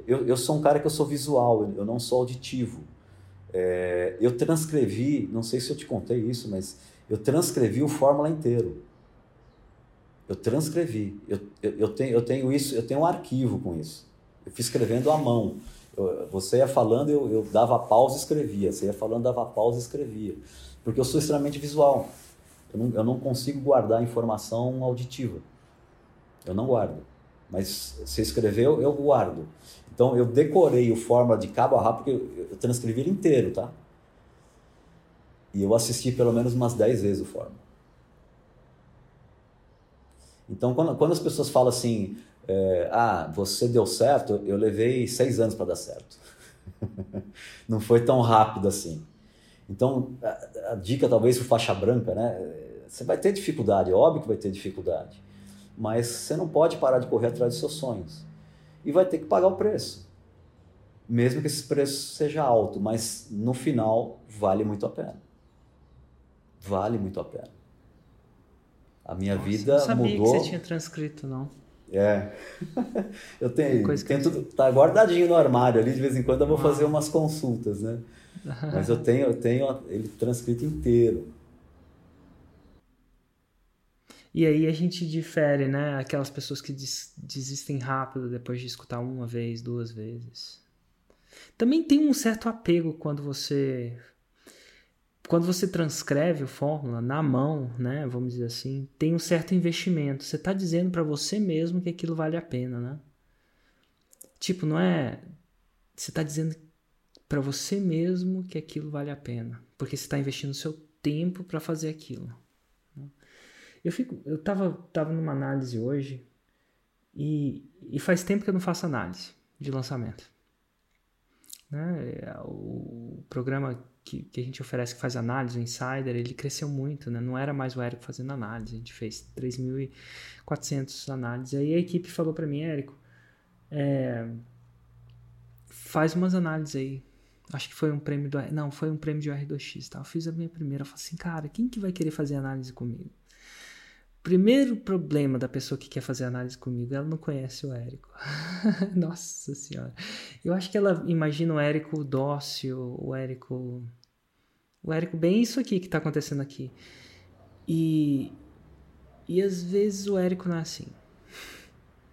S1: Eu, eu sou um cara que eu sou visual, eu não sou auditivo. É, eu transcrevi, não sei se eu te contei isso, mas eu transcrevi o Fórmula inteiro. Eu transcrevi. Eu, eu, eu, tenho, eu tenho isso, eu tenho um arquivo com isso. Eu fui escrevendo à mão. Eu, você ia falando, eu, eu dava pausa e escrevia. Você ia falando, dava pausa e escrevia. Porque eu sou extremamente visual. Eu não, eu não consigo guardar informação auditiva. Eu não guardo. Mas se escreveu, eu guardo. Então eu decorei o Fórmula de cabo a rabo, porque eu, transcrevi ele inteiro, tá? E eu assisti pelo menos umas 10 vezes o Fórmula. Então, quando, quando as pessoas falam assim, é, ah, você deu certo, eu levei seis anos para dar certo. *laughs* Não foi tão rápido assim. Então, a, a dica talvez para faixa branca, né? Você vai ter dificuldade, óbvio que vai ter dificuldade. Mas você não pode parar de correr atrás dos seus sonhos. E vai ter que pagar o preço. Mesmo que esse preço seja alto, mas no final vale muito a pena vale muito a pena. A minha Nossa, vida
S2: não sabia
S1: mudou.
S2: que você tinha transcrito, não.
S1: É. *laughs* eu tenho, tenho tudo, tá guardadinho no armário ali, de vez em quando eu vou fazer umas consultas, né? *laughs* Mas eu tenho, eu tenho ele transcrito inteiro.
S2: E aí a gente difere, né? Aquelas pessoas que desistem rápido depois de escutar uma vez, duas vezes. Também tem um certo apego quando você quando você transcreve o fórmula na mão, né, vamos dizer assim, tem um certo investimento. Você está dizendo para você mesmo que aquilo vale a pena, né? Tipo, não é. Você está dizendo para você mesmo que aquilo vale a pena, porque você está investindo seu tempo para fazer aquilo. Né? Eu fico, eu tava, tava numa análise hoje e, e faz tempo que eu não faço análise de lançamento. Né? O programa que, que, a gente oferece que faz análise, o Insider, ele cresceu muito, né? Não era mais o Érico fazendo análise, a gente fez 3.400 análises. Aí a equipe falou para mim, Érico, é, faz umas análises aí. Acho que foi um prêmio do... Não, foi um prêmio de R2X, tá? Eu fiz a minha primeira, eu falei assim, cara, quem que vai querer fazer análise comigo? Primeiro problema da pessoa que quer fazer análise comigo, ela não conhece o Érico. *laughs* Nossa senhora. Eu acho que ela imagina o Érico dócil, o Érico. O Érico, bem isso aqui que está acontecendo aqui. E. E às vezes o Érico não é assim.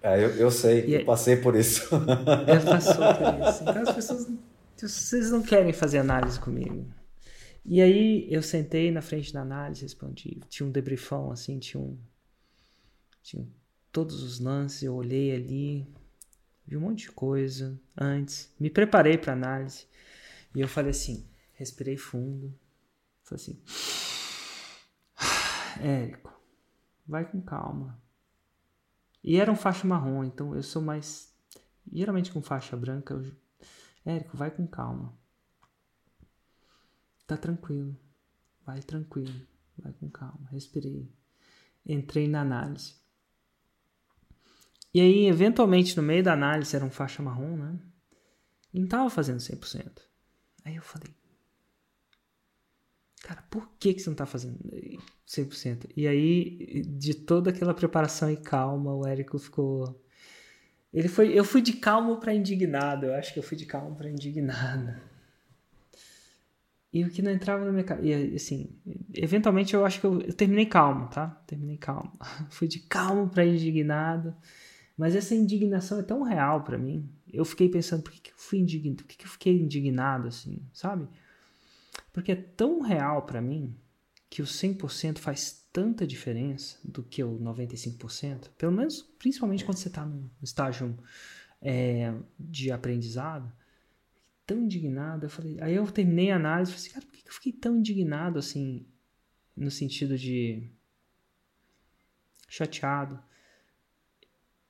S1: É, eu, eu sei, e eu é passei por isso.
S2: Ela passou por isso. Então as pessoas. Vocês não querem fazer análise comigo. E aí eu sentei na frente da análise, respondi. Tinha um debriefão, assim, tinha um. Tinha todos os lances, eu olhei ali, vi um monte de coisa antes, me preparei para análise. E eu falei assim, respirei fundo. Falei assim. Érico, vai com calma. E era um faixa marrom, então eu sou mais. Geralmente com faixa branca, eu... Érico, vai com calma. Tá tranquilo. Vai tranquilo. Vai com calma. Respirei. Entrei na análise. E aí, eventualmente, no meio da análise, era um faixa marrom, né? E não tava fazendo 100%. Aí eu falei, cara, por que, que você não tá fazendo 100%? E aí, de toda aquela preparação e calma, o Érico ficou. Ele foi, eu fui de calmo para indignado. Eu acho que eu fui de calmo para indignado. E o que não entrava na minha cabeça. E assim, eventualmente eu acho que eu, eu terminei calmo, tá? Terminei calmo. *laughs* fui de calmo para indignado. Mas essa indignação é tão real para mim. Eu fiquei pensando, por que, que eu fui indignado? Por que, que eu fiquei indignado assim, sabe? Porque é tão real para mim que o 100% faz tanta diferença do que o 95%. Pelo menos, principalmente quando você está num estágio é, de aprendizado. Tão indignado. Eu falei, aí eu terminei a análise e falei assim, cara, por que eu fiquei tão indignado assim, no sentido de chateado?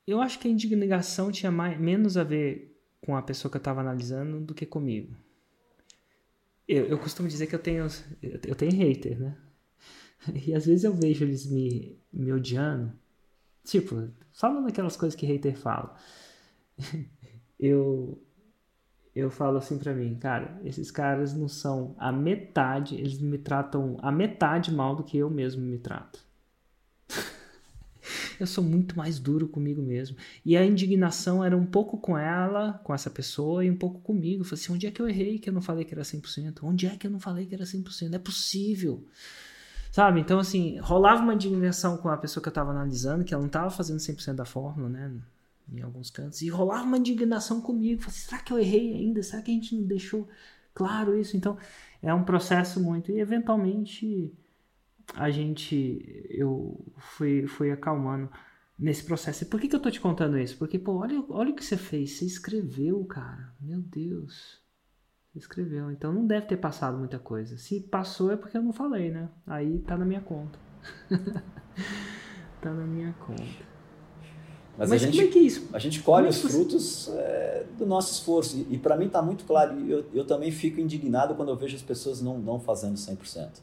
S2: Eu acho que a indignação tinha mais, menos a ver com a pessoa que eu estava analisando do que comigo. Eu, eu costumo dizer que eu tenho, eu tenho hater, né? E às vezes eu vejo eles me, me odiando. Tipo, falando aquelas coisas que hater fala. *laughs* Eu, eu falo assim pra mim, cara, esses caras não são a metade, eles me tratam a metade mal do que eu mesmo me trato *laughs* eu sou muito mais duro comigo mesmo. E a indignação era um pouco com ela, com essa pessoa, e um pouco comigo. Eu falei assim: onde é que eu errei que eu não falei que era 100%? Onde é que eu não falei que era 100%? Não é possível. Sabe? Então, assim, rolava uma indignação com a pessoa que eu estava analisando, que ela não estava fazendo 100% da fórmula, né? Em alguns cantos. E rolava uma indignação comigo. Falei, será que eu errei ainda? Será que a gente não deixou claro isso? Então, é um processo muito. E, eventualmente, a gente, eu fui, fui acalmando nesse processo. E por que, que eu tô te contando isso? Porque, pô, olha, olha o que você fez. Você escreveu, cara. Meu Deus. Escreveu. Então não deve ter passado muita coisa. Se passou é porque eu não falei, né? Aí tá na minha conta. *laughs* tá na minha conta.
S1: Mas, Mas a gente, como é que é isso? A gente colhe é os frutos é, do nosso esforço. E, e para mim está muito claro. Eu, eu também fico indignado quando eu vejo as pessoas não, não fazendo 100%.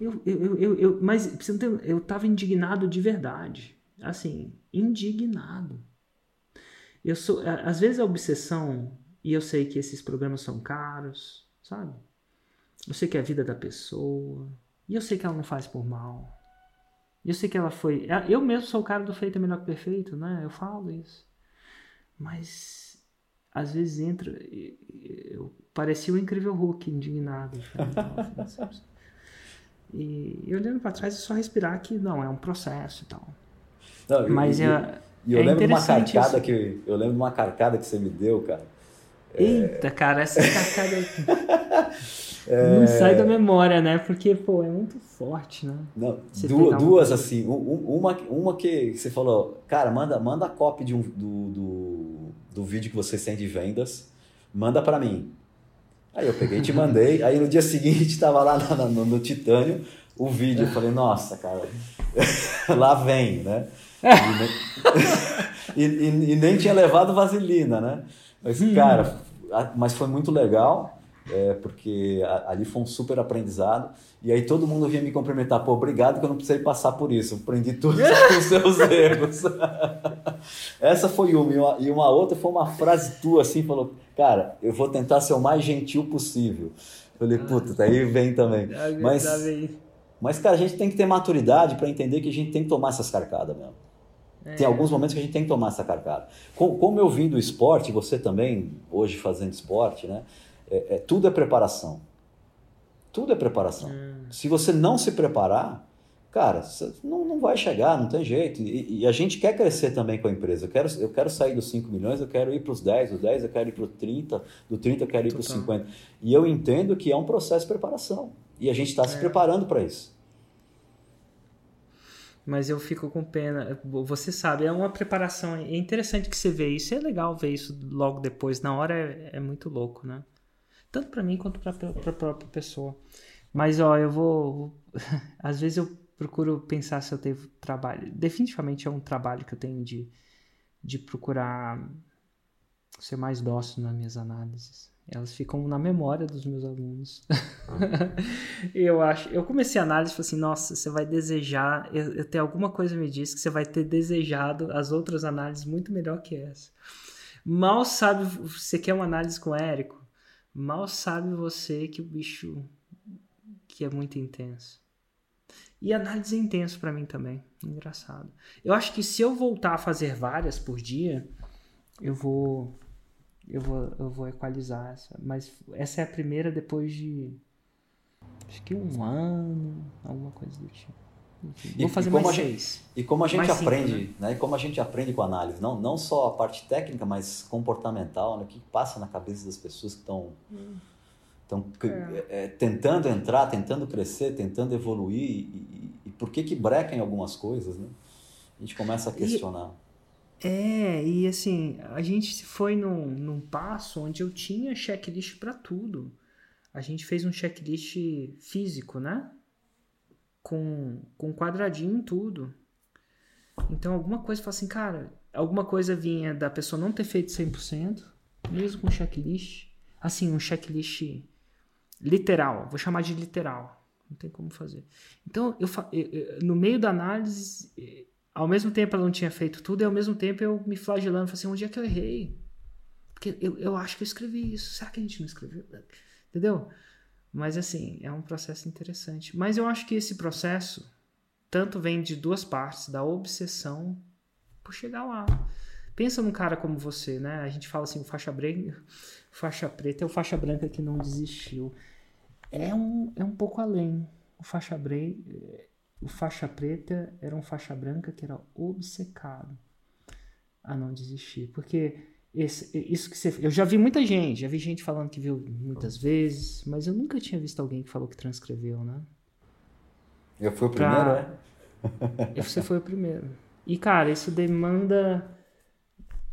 S2: Eu, eu, eu, eu, mas eu estava indignado de verdade. Assim, indignado. Eu sou, às vezes a obsessão, e eu sei que esses programas são caros, sabe? Eu sei que é a vida da pessoa, e eu sei que ela não faz por mal. Eu sei que ela foi. Eu mesmo sou o cara do feito é melhor que perfeito, né? Eu falo isso. Mas às vezes entra. Eu parecia o incrível Hulk indignado. E, e olhando para trás é só respirar que não, é um processo e tal.
S1: Não, Mas e, é, e eu é lembro de uma carcada isso. que eu lembro de uma carcada que você me deu, cara.
S2: É, Eita, é... cara, essa carcada é... *laughs* não sai da memória, né? Porque, pô, é muito forte, né?
S1: Não, duas, duas assim, uma, uma que você falou, cara, manda, manda a cópia de um, do, do, do vídeo que você tem de vendas, manda para mim. Aí eu peguei e te mandei. *laughs* Aí no dia seguinte estava lá no, no, no, Titânio o vídeo. Eu falei, nossa, cara, *laughs* lá vem, né? *laughs* E, e, e, nem tinha levado vaselina, né? Mas, hum. cara, mas foi muito legal, é, porque ali foi um super aprendizado. E aí todo mundo vinha me cumprimentar, pô, obrigado que eu não precisei passar por isso, eu aprendi tudo *laughs* com os seus erros. *laughs* Essa foi uma, e uma, e uma outra foi uma frase tua assim, falou, cara, eu vou tentar ser o mais gentil possível. Eu falei, puta, daí vem também. Mas, mas, cara, a gente tem que ter maturidade para entender que a gente tem que tomar essas carcadas mesmo. É. Tem alguns momentos que a gente tem que tomar essa carcada. Como eu vim do esporte, você também, hoje fazendo esporte, né? É, é tudo é preparação. Tudo é preparação. Hum. Se você não se preparar, cara, não, não vai chegar, não tem jeito. E, e, a gente quer crescer também com a empresa. Eu quero, eu quero sair dos 5 milhões, eu quero ir para os 10, dos 10 eu quero ir para os 30, do 30 eu quero ir para os 50. E eu entendo que é um processo de preparação. E a gente está é. se preparando para isso.
S2: Mas eu fico com pena. Você sabe, é uma preparação. É interessante que você vê isso. É legal ver isso logo depois. Na hora é, é muito louco, né? Tanto para mim quanto para a própria pessoa. Mas, ó, eu vou. *laughs* Às vezes eu procuro pensar se eu tenho trabalho. Definitivamente é um trabalho que eu tenho de, de procurar ser mais dócil nas minhas análises. Elas ficam na memória dos meus alunos. *laughs* eu acho. Eu comecei a análise e falei assim: nossa, você vai desejar. Eu, eu tenho alguma coisa me diz que você vai ter desejado as outras análises muito melhor que essa. Mal sabe. Você quer uma análise com o Érico? Mal sabe você que o bicho. que é muito intenso. E análise é intenso para mim também. Engraçado. Eu acho que se eu voltar a fazer várias por dia, eu vou eu vou, eu vou equalizar essa. Mas essa é a primeira depois de. Acho que um ano, alguma coisa do tipo. Vou fazer mais
S1: seis. Gente, e como a gente mais aprende, cinco, né? né? E como a gente aprende com a análise, não, não só a parte técnica, mas comportamental, né? O que passa na cabeça das pessoas que estão estão é. é, tentando entrar, tentando crescer, tentando evoluir e, e, e, por que que breca em algumas coisas, né? A gente começa a questionar.
S2: E é, e assim, a gente foi num, num passo onde eu tinha checklist para tudo. A gente fez um checklist físico, né? Com, com quadradinho em tudo. Então, alguma coisa, fala assim, cara, alguma coisa vinha da pessoa não ter feito 100%, mesmo com checklist. Assim, um checklist literal, vou chamar de literal. Não tem como fazer. Então, eu, no meio da análise, ao mesmo tempo ela não tinha feito tudo, e ao mesmo tempo eu me flagelando, falei assim, onde é que eu errei? Porque eu, eu acho que eu escrevi isso. Será que a gente não escreveu? Entendeu? Mas assim, é um processo interessante. Mas eu acho que esse processo tanto vem de duas partes, da obsessão por chegar lá. Pensa num cara como você, né? A gente fala assim, o faixa branca, faixa preta é o faixa branca que não desistiu. É um, é um pouco além. O faixa branca o faixa preta era um faixa branca que era obcecado a não desistir. Porque esse, isso que você. Eu já vi muita gente, já vi gente falando que viu muitas vezes, mas eu nunca tinha visto alguém que falou que transcreveu, né?
S1: Eu fui o primeiro,
S2: pra... é? *laughs* Você foi o primeiro. E, cara, isso demanda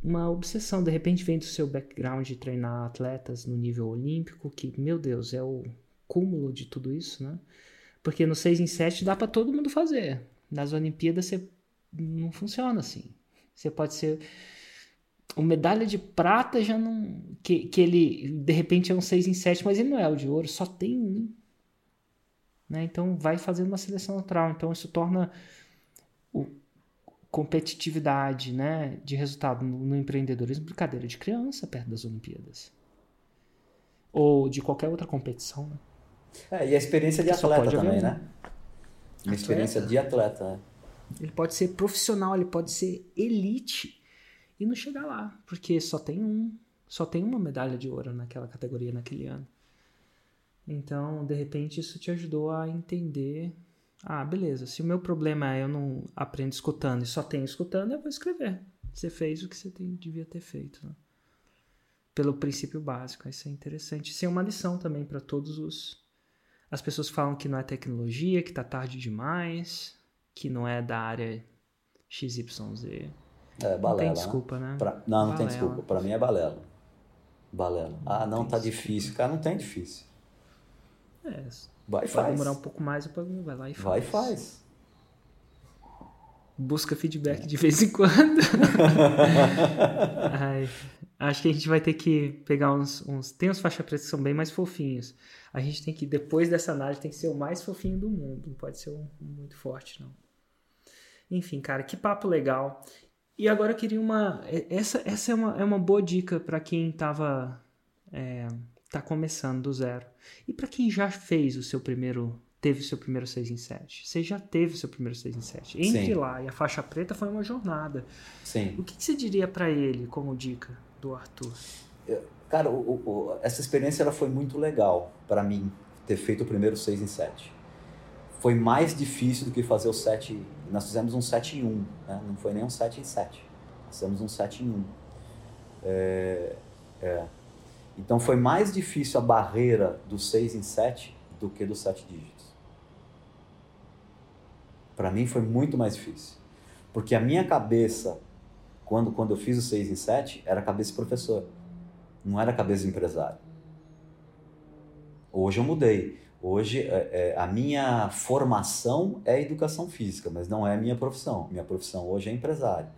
S2: uma obsessão. De repente vem do seu background de treinar atletas no nível olímpico, que, meu Deus, é o cúmulo de tudo isso, né? Porque no 6 em 7 dá para todo mundo fazer. Nas Olimpíadas você não funciona assim. Você pode ser o medalha de prata já não que, que ele de repente é um 6 em 7, mas ele não é o de ouro, só tem um. Né? Então vai fazendo uma seleção natural. Então isso torna o competitividade, né, de resultado no, no empreendedorismo brincadeira de criança perto das Olimpíadas. Ou de qualquer outra competição, né?
S1: É, e a experiência de atleta também, né? Uma experiência de atleta, né?
S2: Ele pode ser profissional, ele pode ser elite e não chegar lá, porque só tem um, só tem uma medalha de ouro naquela categoria naquele ano. Então, de repente, isso te ajudou a entender. Ah, beleza. Se o meu problema é eu não aprendo escutando e só tenho escutando, eu vou escrever. Você fez o que você tem, devia ter feito. Né? Pelo princípio básico. Isso é interessante. Isso é uma lição também para todos os as pessoas falam que não é tecnologia, que tá tarde demais, que não é da área XYZ.
S1: É, balela.
S2: Não tem desculpa,
S1: né?
S2: né?
S1: Pra... Não, não balela. tem desculpa. Para mim é balela. Balela. ah, não, tá desculpa. difícil. Cara, não tem difícil.
S2: É.
S1: Vai e faz.
S2: demorar um pouco mais, depois vai lá e faz.
S1: Vai e faz.
S2: Busca feedback de vez em quando. *laughs* Ai, acho que a gente vai ter que pegar uns, uns. Tem uns faixa preta que são bem mais fofinhos a gente tem que, depois dessa análise, tem que ser o mais fofinho do mundo. Não pode ser um, muito forte, não. Enfim, cara, que papo legal. E agora eu queria uma. Essa, essa é, uma, é uma boa dica para quem tava. É, tá começando do zero. E para quem já fez o seu primeiro. Teve o seu primeiro 6 em 7. Você já teve o seu primeiro 6 em 7. Entre Sim. lá e a faixa preta foi uma jornada.
S1: Sim.
S2: O que, que você diria para ele como dica do Arthur?
S1: Eu, Cara, o, o, essa experiência ela foi muito legal para mim, ter feito o primeiro 6 em 7. Foi mais difícil do que fazer o 7. Nós fizemos um 7 em 1, né? não foi nem um 7 em 7. fizemos um 7 em 1. É, é. Então foi mais difícil a barreira do 6 em 7 do que do 7 dígitos. Para mim foi muito mais difícil. Porque a minha cabeça, quando, quando eu fiz o 6 em 7, era cabeça de professor não era cabeça de empresário. Hoje eu mudei. Hoje é, é, a minha formação é educação física, mas não é a minha profissão. Minha profissão hoje é empresário.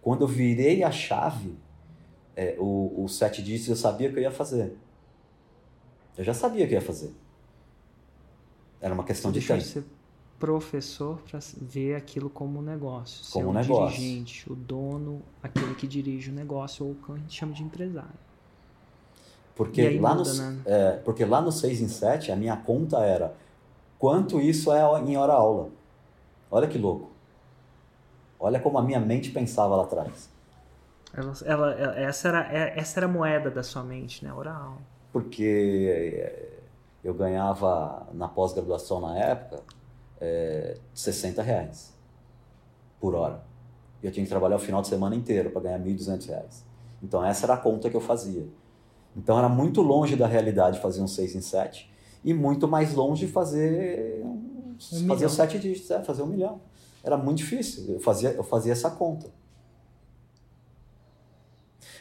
S1: Quando eu virei a chave, é, o, os sete dígitos eu sabia que eu ia fazer. Eu já sabia que ia fazer. Era uma questão de tempo.
S2: ser professor para ver aquilo como um negócio.
S1: Como
S2: ser
S1: um
S2: o
S1: negócio.
S2: dirigente, o dono, aquele que dirige o negócio, ou o que a gente chama de empresário.
S1: Porque lá,
S2: muda,
S1: no,
S2: né?
S1: é, porque lá no 6 em 7, a minha conta era quanto isso é em hora aula. Olha que louco. Olha como a minha mente pensava lá atrás.
S2: Ela, ela- ela- essa, era, é- essa era a moeda da sua mente, né? Oral.
S1: Porque é, eu ganhava na pós-graduação na época é, 60 reais por hora. E eu tinha que trabalhar o final de semana inteiro para ganhar 1.200 reais. Então essa era a conta que eu fazia. Então era muito longe da realidade fazer um 6 em 7 e muito mais longe fazer, um-
S2: Um
S1: fazer 7 dígitos, é, fazer um milhão. Era muito difícil. Eu fazia, eu fazia essa conta.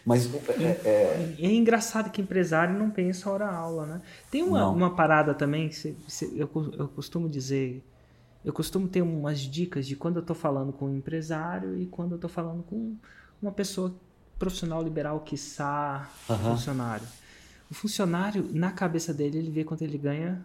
S1: Mas é, é,
S2: É engraçado que empresário não pensa hora aula, né? Tem uma,
S1: Não.
S2: uma parada também, que cê- cê- eu, eu costumo dizer, eu costumo ter umas dicas de quando eu tô falando com um empresário e quando eu tô falando com uma pessoa profissional liberal, quiçá
S1: Aham.
S2: funcionário. O funcionário, na cabeça dele, ele vê quanto ele ganha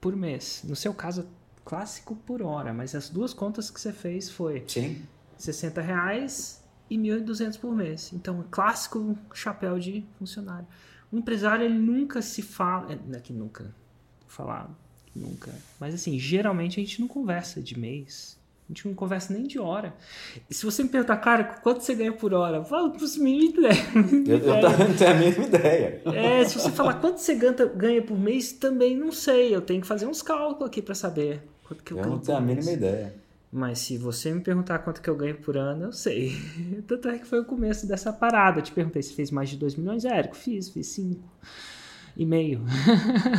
S2: por mês. No seu caso, clássico por hora, mas as duas contas que você fez foi
S1: sim,
S2: 60 reais e 1.200 por mês. Então, clássico chapéu de funcionário. O empresário, ele nunca se fala... é, Não é que nunca. Vou falar nunca. Mas, assim, geralmente a gente não conversa de mês. A gente não conversa nem de hora. E se você me perguntar, cara, quanto você ganha por hora? Eu falo, pros mínima ideia. *laughs*
S1: eu, eu também não tenho a mínima ideia.
S2: É, se você falar quanto você ganha, ganha por mês, também não sei. Eu tenho que fazer uns cálculos aqui pra saber quanto que eu,
S1: Eu
S2: ganho
S1: não tenho a
S2: por mês.
S1: mínima ideia.
S2: Mas se você me perguntar quanto que eu ganho por ano, eu sei. *laughs* Tanto é que foi o começo dessa parada. Eu te perguntei se fez mais de 2 milhões. É, Érico, fiz, fiz 5 e meio.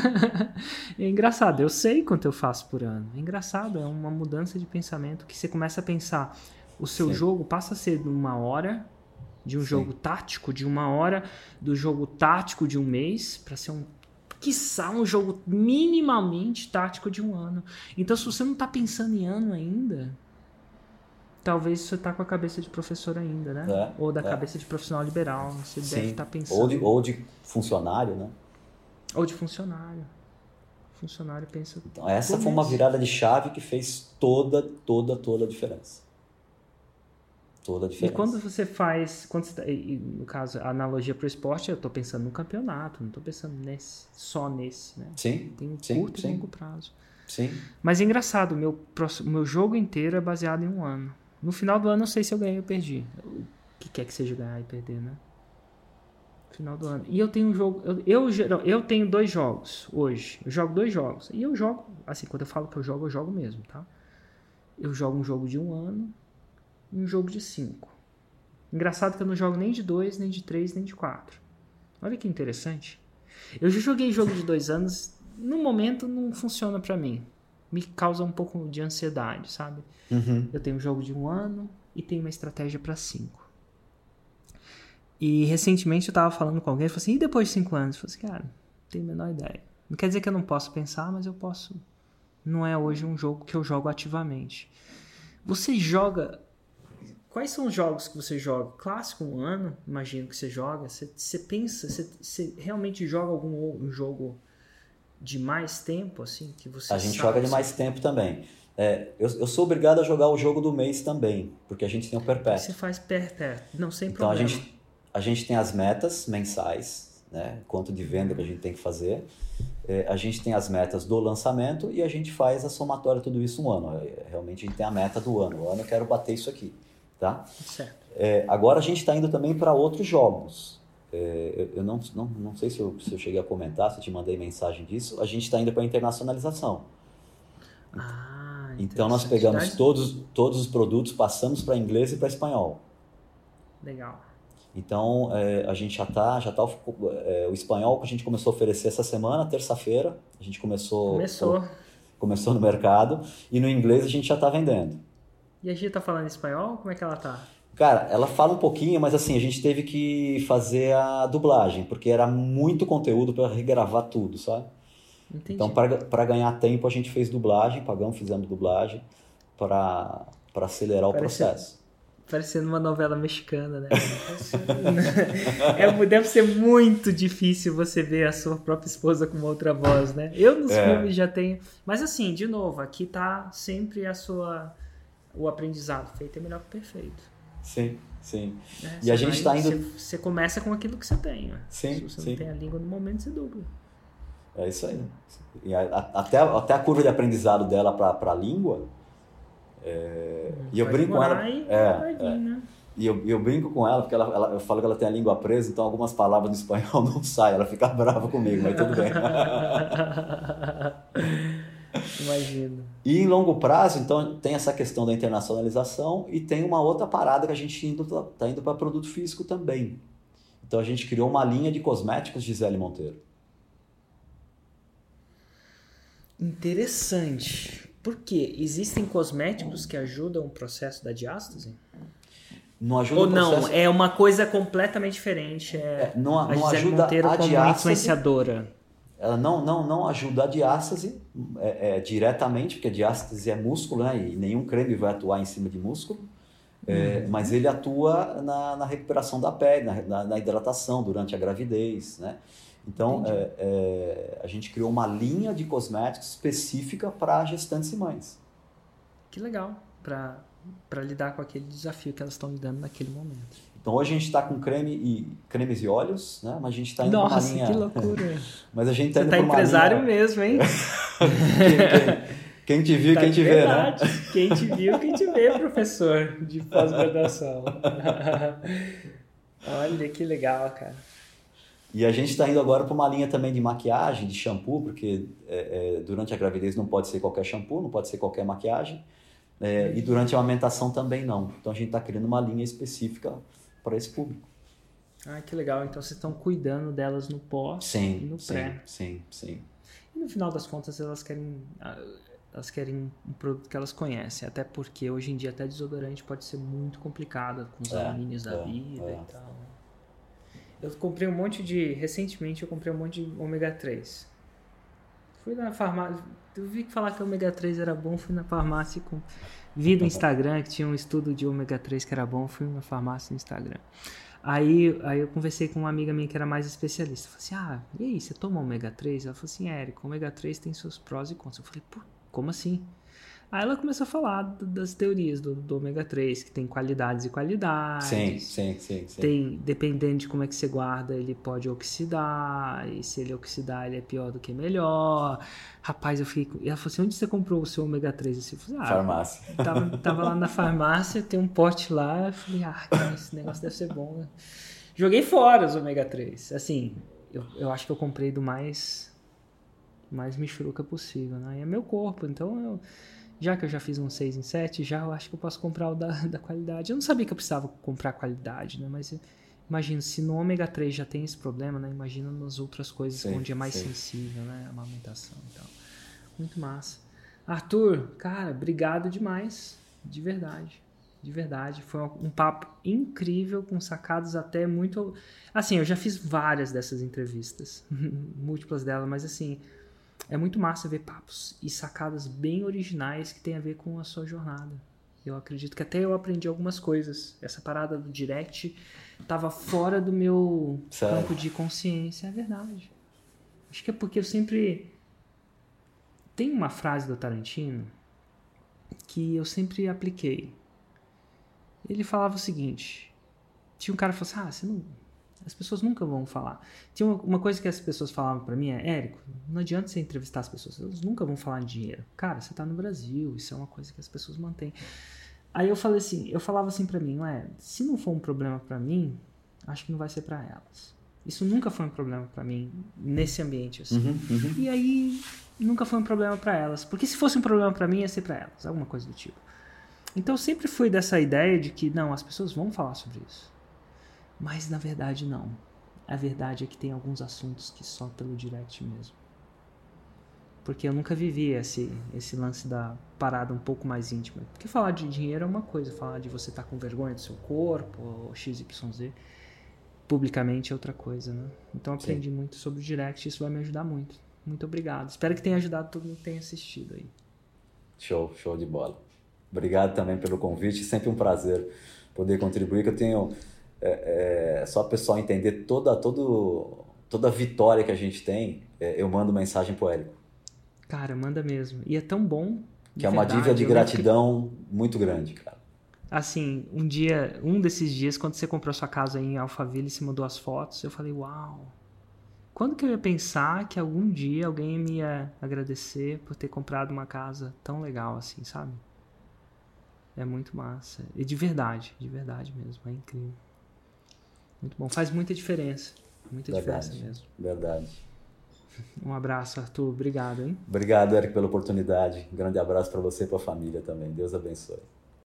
S2: *laughs* é engraçado, eu sei quanto eu faço por ano. É engraçado, é uma mudança de pensamento que você começa a pensar. O seu
S1: Sim.
S2: jogo passa a ser de uma hora, de um
S1: Sim.
S2: jogo tático de uma hora, do jogo tático de um mês, para ser um quiçá um jogo minimamente tático de um ano. Então, se você não tá pensando em ano ainda, talvez você tá com a cabeça de professor ainda, né?
S1: É,
S2: ou da
S1: é.
S2: cabeça de profissional liberal. Você deve
S1: Sim.
S2: estar pensando.
S1: Ou de, ou de funcionário, né?
S2: Ou de funcionário. Funcionário pensa.
S1: Então, essa foi uma virada de chave que fez toda, toda, toda a diferença. Toda a
S2: E
S1: diferença.
S2: quando você faz, quando você tá, e, e, no caso, a analogia para o esporte, eu tô pensando no campeonato, não tô pensando nesse, só nesse, né?
S1: Sim,
S2: Tem um
S1: Sim,
S2: curto
S1: sim.
S2: e longo prazo.
S1: sim.
S2: Mas é engraçado, meu, meu jogo inteiro é baseado em um ano. No final do ano eu sei se eu ganhei ou perdi. O que quer que seja ganhar e perder, né? Final do ano. E eu tenho um jogo. Eu, eu, geral- eu tenho dois jogos hoje. Eu jogo dois jogos. E eu jogo. Assim, quando eu falo que eu jogo, eu jogo mesmo, tá? Eu jogo um jogo de um ano e um jogo de cinco. Engraçado que eu não jogo nem de dois, nem de três, nem de quatro. Olha que interessante. Eu já joguei jogo de dois anos. No momento não funciona pra mim. Me causa um pouco de ansiedade, sabe?
S1: Uhum.
S2: Eu tenho um jogo de um ano e tenho uma estratégia pra cinco. E recentemente eu tava falando com alguém e falou assim: e depois de cinco anos? Eu falei assim, cara, não tenho a menor ideia. Não quer dizer que eu não posso pensar, mas eu posso. Não é hoje um jogo que eu jogo ativamente. Você joga. Quais são os jogos que você joga? Clássico, um ano, imagino que você joga. Você, você pensa, você, você realmente joga algum um jogo de mais tempo, assim, que você
S1: A gente joga de
S2: que
S1: mais tempo também. É, eu, eu sou obrigado a jogar o jogo do mês também, porque a gente tem o
S2: Você
S1: perpétuo.
S2: faz perto, perto. Não, sem
S1: Então a
S2: problema.
S1: gente, a gente tem as metas mensais, né? Quanto de venda que a gente tem que fazer. É, a gente tem as metas do lançamento e a gente faz a somatória de tudo isso um ano. É, Realmente a gente tem a meta do ano. O ano eu quero bater isso aqui, tá?
S2: Certo.
S1: É, agora a gente está indo também para outros jogos. É, eu eu não, não, não sei se eu, se eu cheguei a comentar, se eu te mandei mensagem disso. A gente está indo para internacionalização.
S2: Ah,
S1: Então nós pegamos
S2: Dá-
S1: todos, todos os produtos, passamos para inglês e para espanhol.
S2: Legal.
S1: Então é, a gente já está, já tá, é, o espanhol que a gente começou a oferecer essa semana, terça-feira, a gente começou,
S2: Começou.
S1: começou no mercado e no inglês a gente já está vendendo.
S2: E a Gia tá falando espanhol? Como é que ela tá?
S1: Cara, ela fala um pouquinho, mas assim, a gente teve que fazer a dublagem, porque era muito conteúdo para regravar tudo, sabe?
S2: Entendi.
S1: Então, para ganhar tempo, a gente fez dublagem, pagamos, fizemos dublagem para acelerar o
S2: Parece-
S1: processo.
S2: Parecendo uma novela mexicana, né? *laughs* é, deve ser muito difícil você ver a sua própria esposa com uma outra voz, né? Eu nos é. filmes já tenho. Mas assim, de novo, aqui tá sempre a sua. O aprendizado feito é melhor que perfeito.
S1: Sim, sim. É, e a gente está indo.
S2: Você, você, começa com aquilo que você tem. Né?
S1: Sim.
S2: Se você
S1: sim.
S2: não tem a língua no momento, você dubla.
S1: É isso aí. E a, a, até, até a curva de aprendizado dela para a língua é, e eu brinco com ela.
S2: E,
S1: é, é, né? e eu, eu brinco com ela, porque ela, ela, eu falo que ela tem a língua presa, então algumas palavras no espanhol *laughs* não saem, ela fica brava comigo, mas tudo bem. *laughs*
S2: Imagino.
S1: E em longo prazo, então, tem essa questão da internacionalização e tem uma outra parada que a gente está tá indo para produto físico também. Então a gente criou uma linha de cosméticos Gisele Monteiro.
S2: Interessante. Por quê? Existem cosméticos que ajudam o processo da diástase?
S1: Não ajuda
S2: Ou não,
S1: processo...
S2: é uma coisa completamente diferente. É,
S1: é não,
S2: a
S1: não ajuda
S2: Monteiro
S1: a diástase.
S2: influenciadora.
S1: Ela não, não, não ajuda a diástase é, é, diretamente, porque a diástase é músculo, né? E nenhum creme vai atuar em cima de músculo. É, uhum. Mas ele atua na, na recuperação da pele, na, na, na, hidratação durante a gravidez, né? Então, é, é, a gente criou uma linha de cosméticos específica para gestantes e mães.
S2: Que legal, para lidar com aquele desafio que elas estão lidando naquele momento.
S1: Então, hoje a gente está com creme e, cremes e óleos, né? mas a gente está indo
S2: Nossa,
S1: uma linha...
S2: que loucura! *laughs*
S1: mas a gente está indo
S2: está empresário
S1: linha...
S2: mesmo, hein? *laughs*
S1: quem, quem, quem, te viu,
S2: tá
S1: quem te
S2: verdade.
S1: vê, né?
S2: Quem te viu, quem te vê, professor de pós-graduação. *laughs* Olha que legal, cara.
S1: E a gente está indo agora para uma linha também de maquiagem, de shampoo, porque é, é, durante a gravidez não pode ser qualquer shampoo, não pode ser qualquer maquiagem. É, e durante a amamentação também não. Então a gente está criando uma linha específica para esse público.
S2: Ah, que legal. Então vocês estão cuidando delas no pós
S1: sim,
S2: e no
S1: sim,
S2: pré.
S1: Sim, sim.
S2: E no final das contas elas querem elas querem um produto que elas conhecem, até porque hoje em dia até desodorante pode ser muito complicado com os é, alumínios da é, vida é. e tal. Eu comprei um monte de. Recentemente eu comprei um monte de ômega 3. Fui na farmácia. Eu vi falar que ômega 3 era bom, fui na farmácia com. Vi no Instagram que tinha um estudo de ômega 3 que era bom, fui na farmácia no Instagram. Aí, aí eu conversei com uma amiga minha que era mais especialista. Falei assim: Ah, e aí, você toma ômega 3? Ela falou assim: É, Érico, ômega 3 tem seus prós e contras. Eu falei: Pô, como assim? Aí ela começou a falar das teorias do, do ômega 3, que tem qualidades e qualidades.
S1: Sim, sim, sim, sim.
S2: Tem, dependendo de como é que você guarda, ele pode oxidar, e se ele oxidar, ele é pior do que melhor. Rapaz, eu fiquei. E ela falou assim: onde você comprou o seu ômega 3? Eu falei, ah,
S1: farmácia.
S2: Tava, *laughs* tava lá na farmácia, tem um pote lá. Eu falei, ah, cara, esse negócio deve ser bom, né? Joguei fora os ômega 3. Assim, eu, eu acho que eu comprei do mais. mais michuruca possível, né? E é meu corpo, então eu já que eu já fiz um 6 em 7, já eu acho que eu posso comprar o da, *laughs* da qualidade. Eu não sabia que eu precisava comprar qualidade, né? Mas imagino, se no ômega 3 já tem esse problema, né? Imagina nas outras coisas sim, onde é mais sim. sensível, né? A amamentação e tal. Muito massa. Arthur, cara, obrigado demais. De verdade. De verdade. Foi um papo incrível, com sacadas até muito. Assim, eu já fiz várias dessas entrevistas, *laughs* múltiplas delas, mas assim é muito massa ver papos e sacadas bem originais que tem a ver com a sua jornada. Eu acredito que até eu aprendi algumas coisas. Essa parada do direct estava fora do meu Sério? campo de consciência, é verdade. Acho que é porque eu sempre tem uma frase do Tarantino que eu sempre apliquei. Ele falava o seguinte: tinha um cara que falou assim: "Ah, você não as pessoas nunca vão falar. Tinha uma, uma coisa que as pessoas falavam para mim é, Érico, não adianta você entrevistar as pessoas, elas nunca vão falar de dinheiro. Cara, você tá no Brasil, isso é uma coisa que as pessoas mantêm. Aí eu falei assim, eu falava assim para mim, ué, se não for um problema para mim, acho que não vai ser para elas. Isso nunca foi um problema para mim nesse ambiente assim.
S1: Uhum, uhum.
S2: E aí nunca foi um problema para elas, porque se fosse um problema para mim ia ser para elas, alguma coisa do tipo. Então eu sempre fui dessa ideia de que não, as pessoas vão falar sobre isso. Mas na verdade não. A verdade é que tem alguns assuntos que só pelo direct mesmo. Porque eu nunca vivi esse, esse lance da parada um pouco mais íntima. Porque falar de dinheiro é uma coisa, falar de você estar tá com vergonha do seu corpo, ou XYZ, publicamente é outra coisa, né? Então aprendi Sim. muito sobre o direct e isso vai me ajudar muito. Muito obrigado. Espero que tenha ajudado todo mundo que tenha assistido aí.
S1: Show, show de bola. Obrigado também pelo convite, sempre um prazer poder contribuir, que eu tenho é, é, só o pessoal entender toda, todo, toda a vitória que a gente tem, é, eu mando mensagem pro Érico.
S2: Cara, manda mesmo. E é tão bom.
S1: Que é uma dívida de gratidão que... muito grande, cara.
S2: Assim, um dia, um desses dias, quando você comprou sua casa em Alphaville e se mandou as fotos, eu falei, uau, quando que eu ia pensar que algum dia alguém me ia agradecer por ter comprado uma casa tão legal assim, sabe? É muito massa. E de verdade, de verdade mesmo, é incrível. Muito bom. Faz muita diferença. Muita verdade, diferença mesmo.
S1: Verdade. *laughs*
S2: Um abraço, Arthur. Obrigado, hein?
S1: Obrigado, Eric, pela oportunidade. Um grande abraço para você e para a família também. Deus abençoe.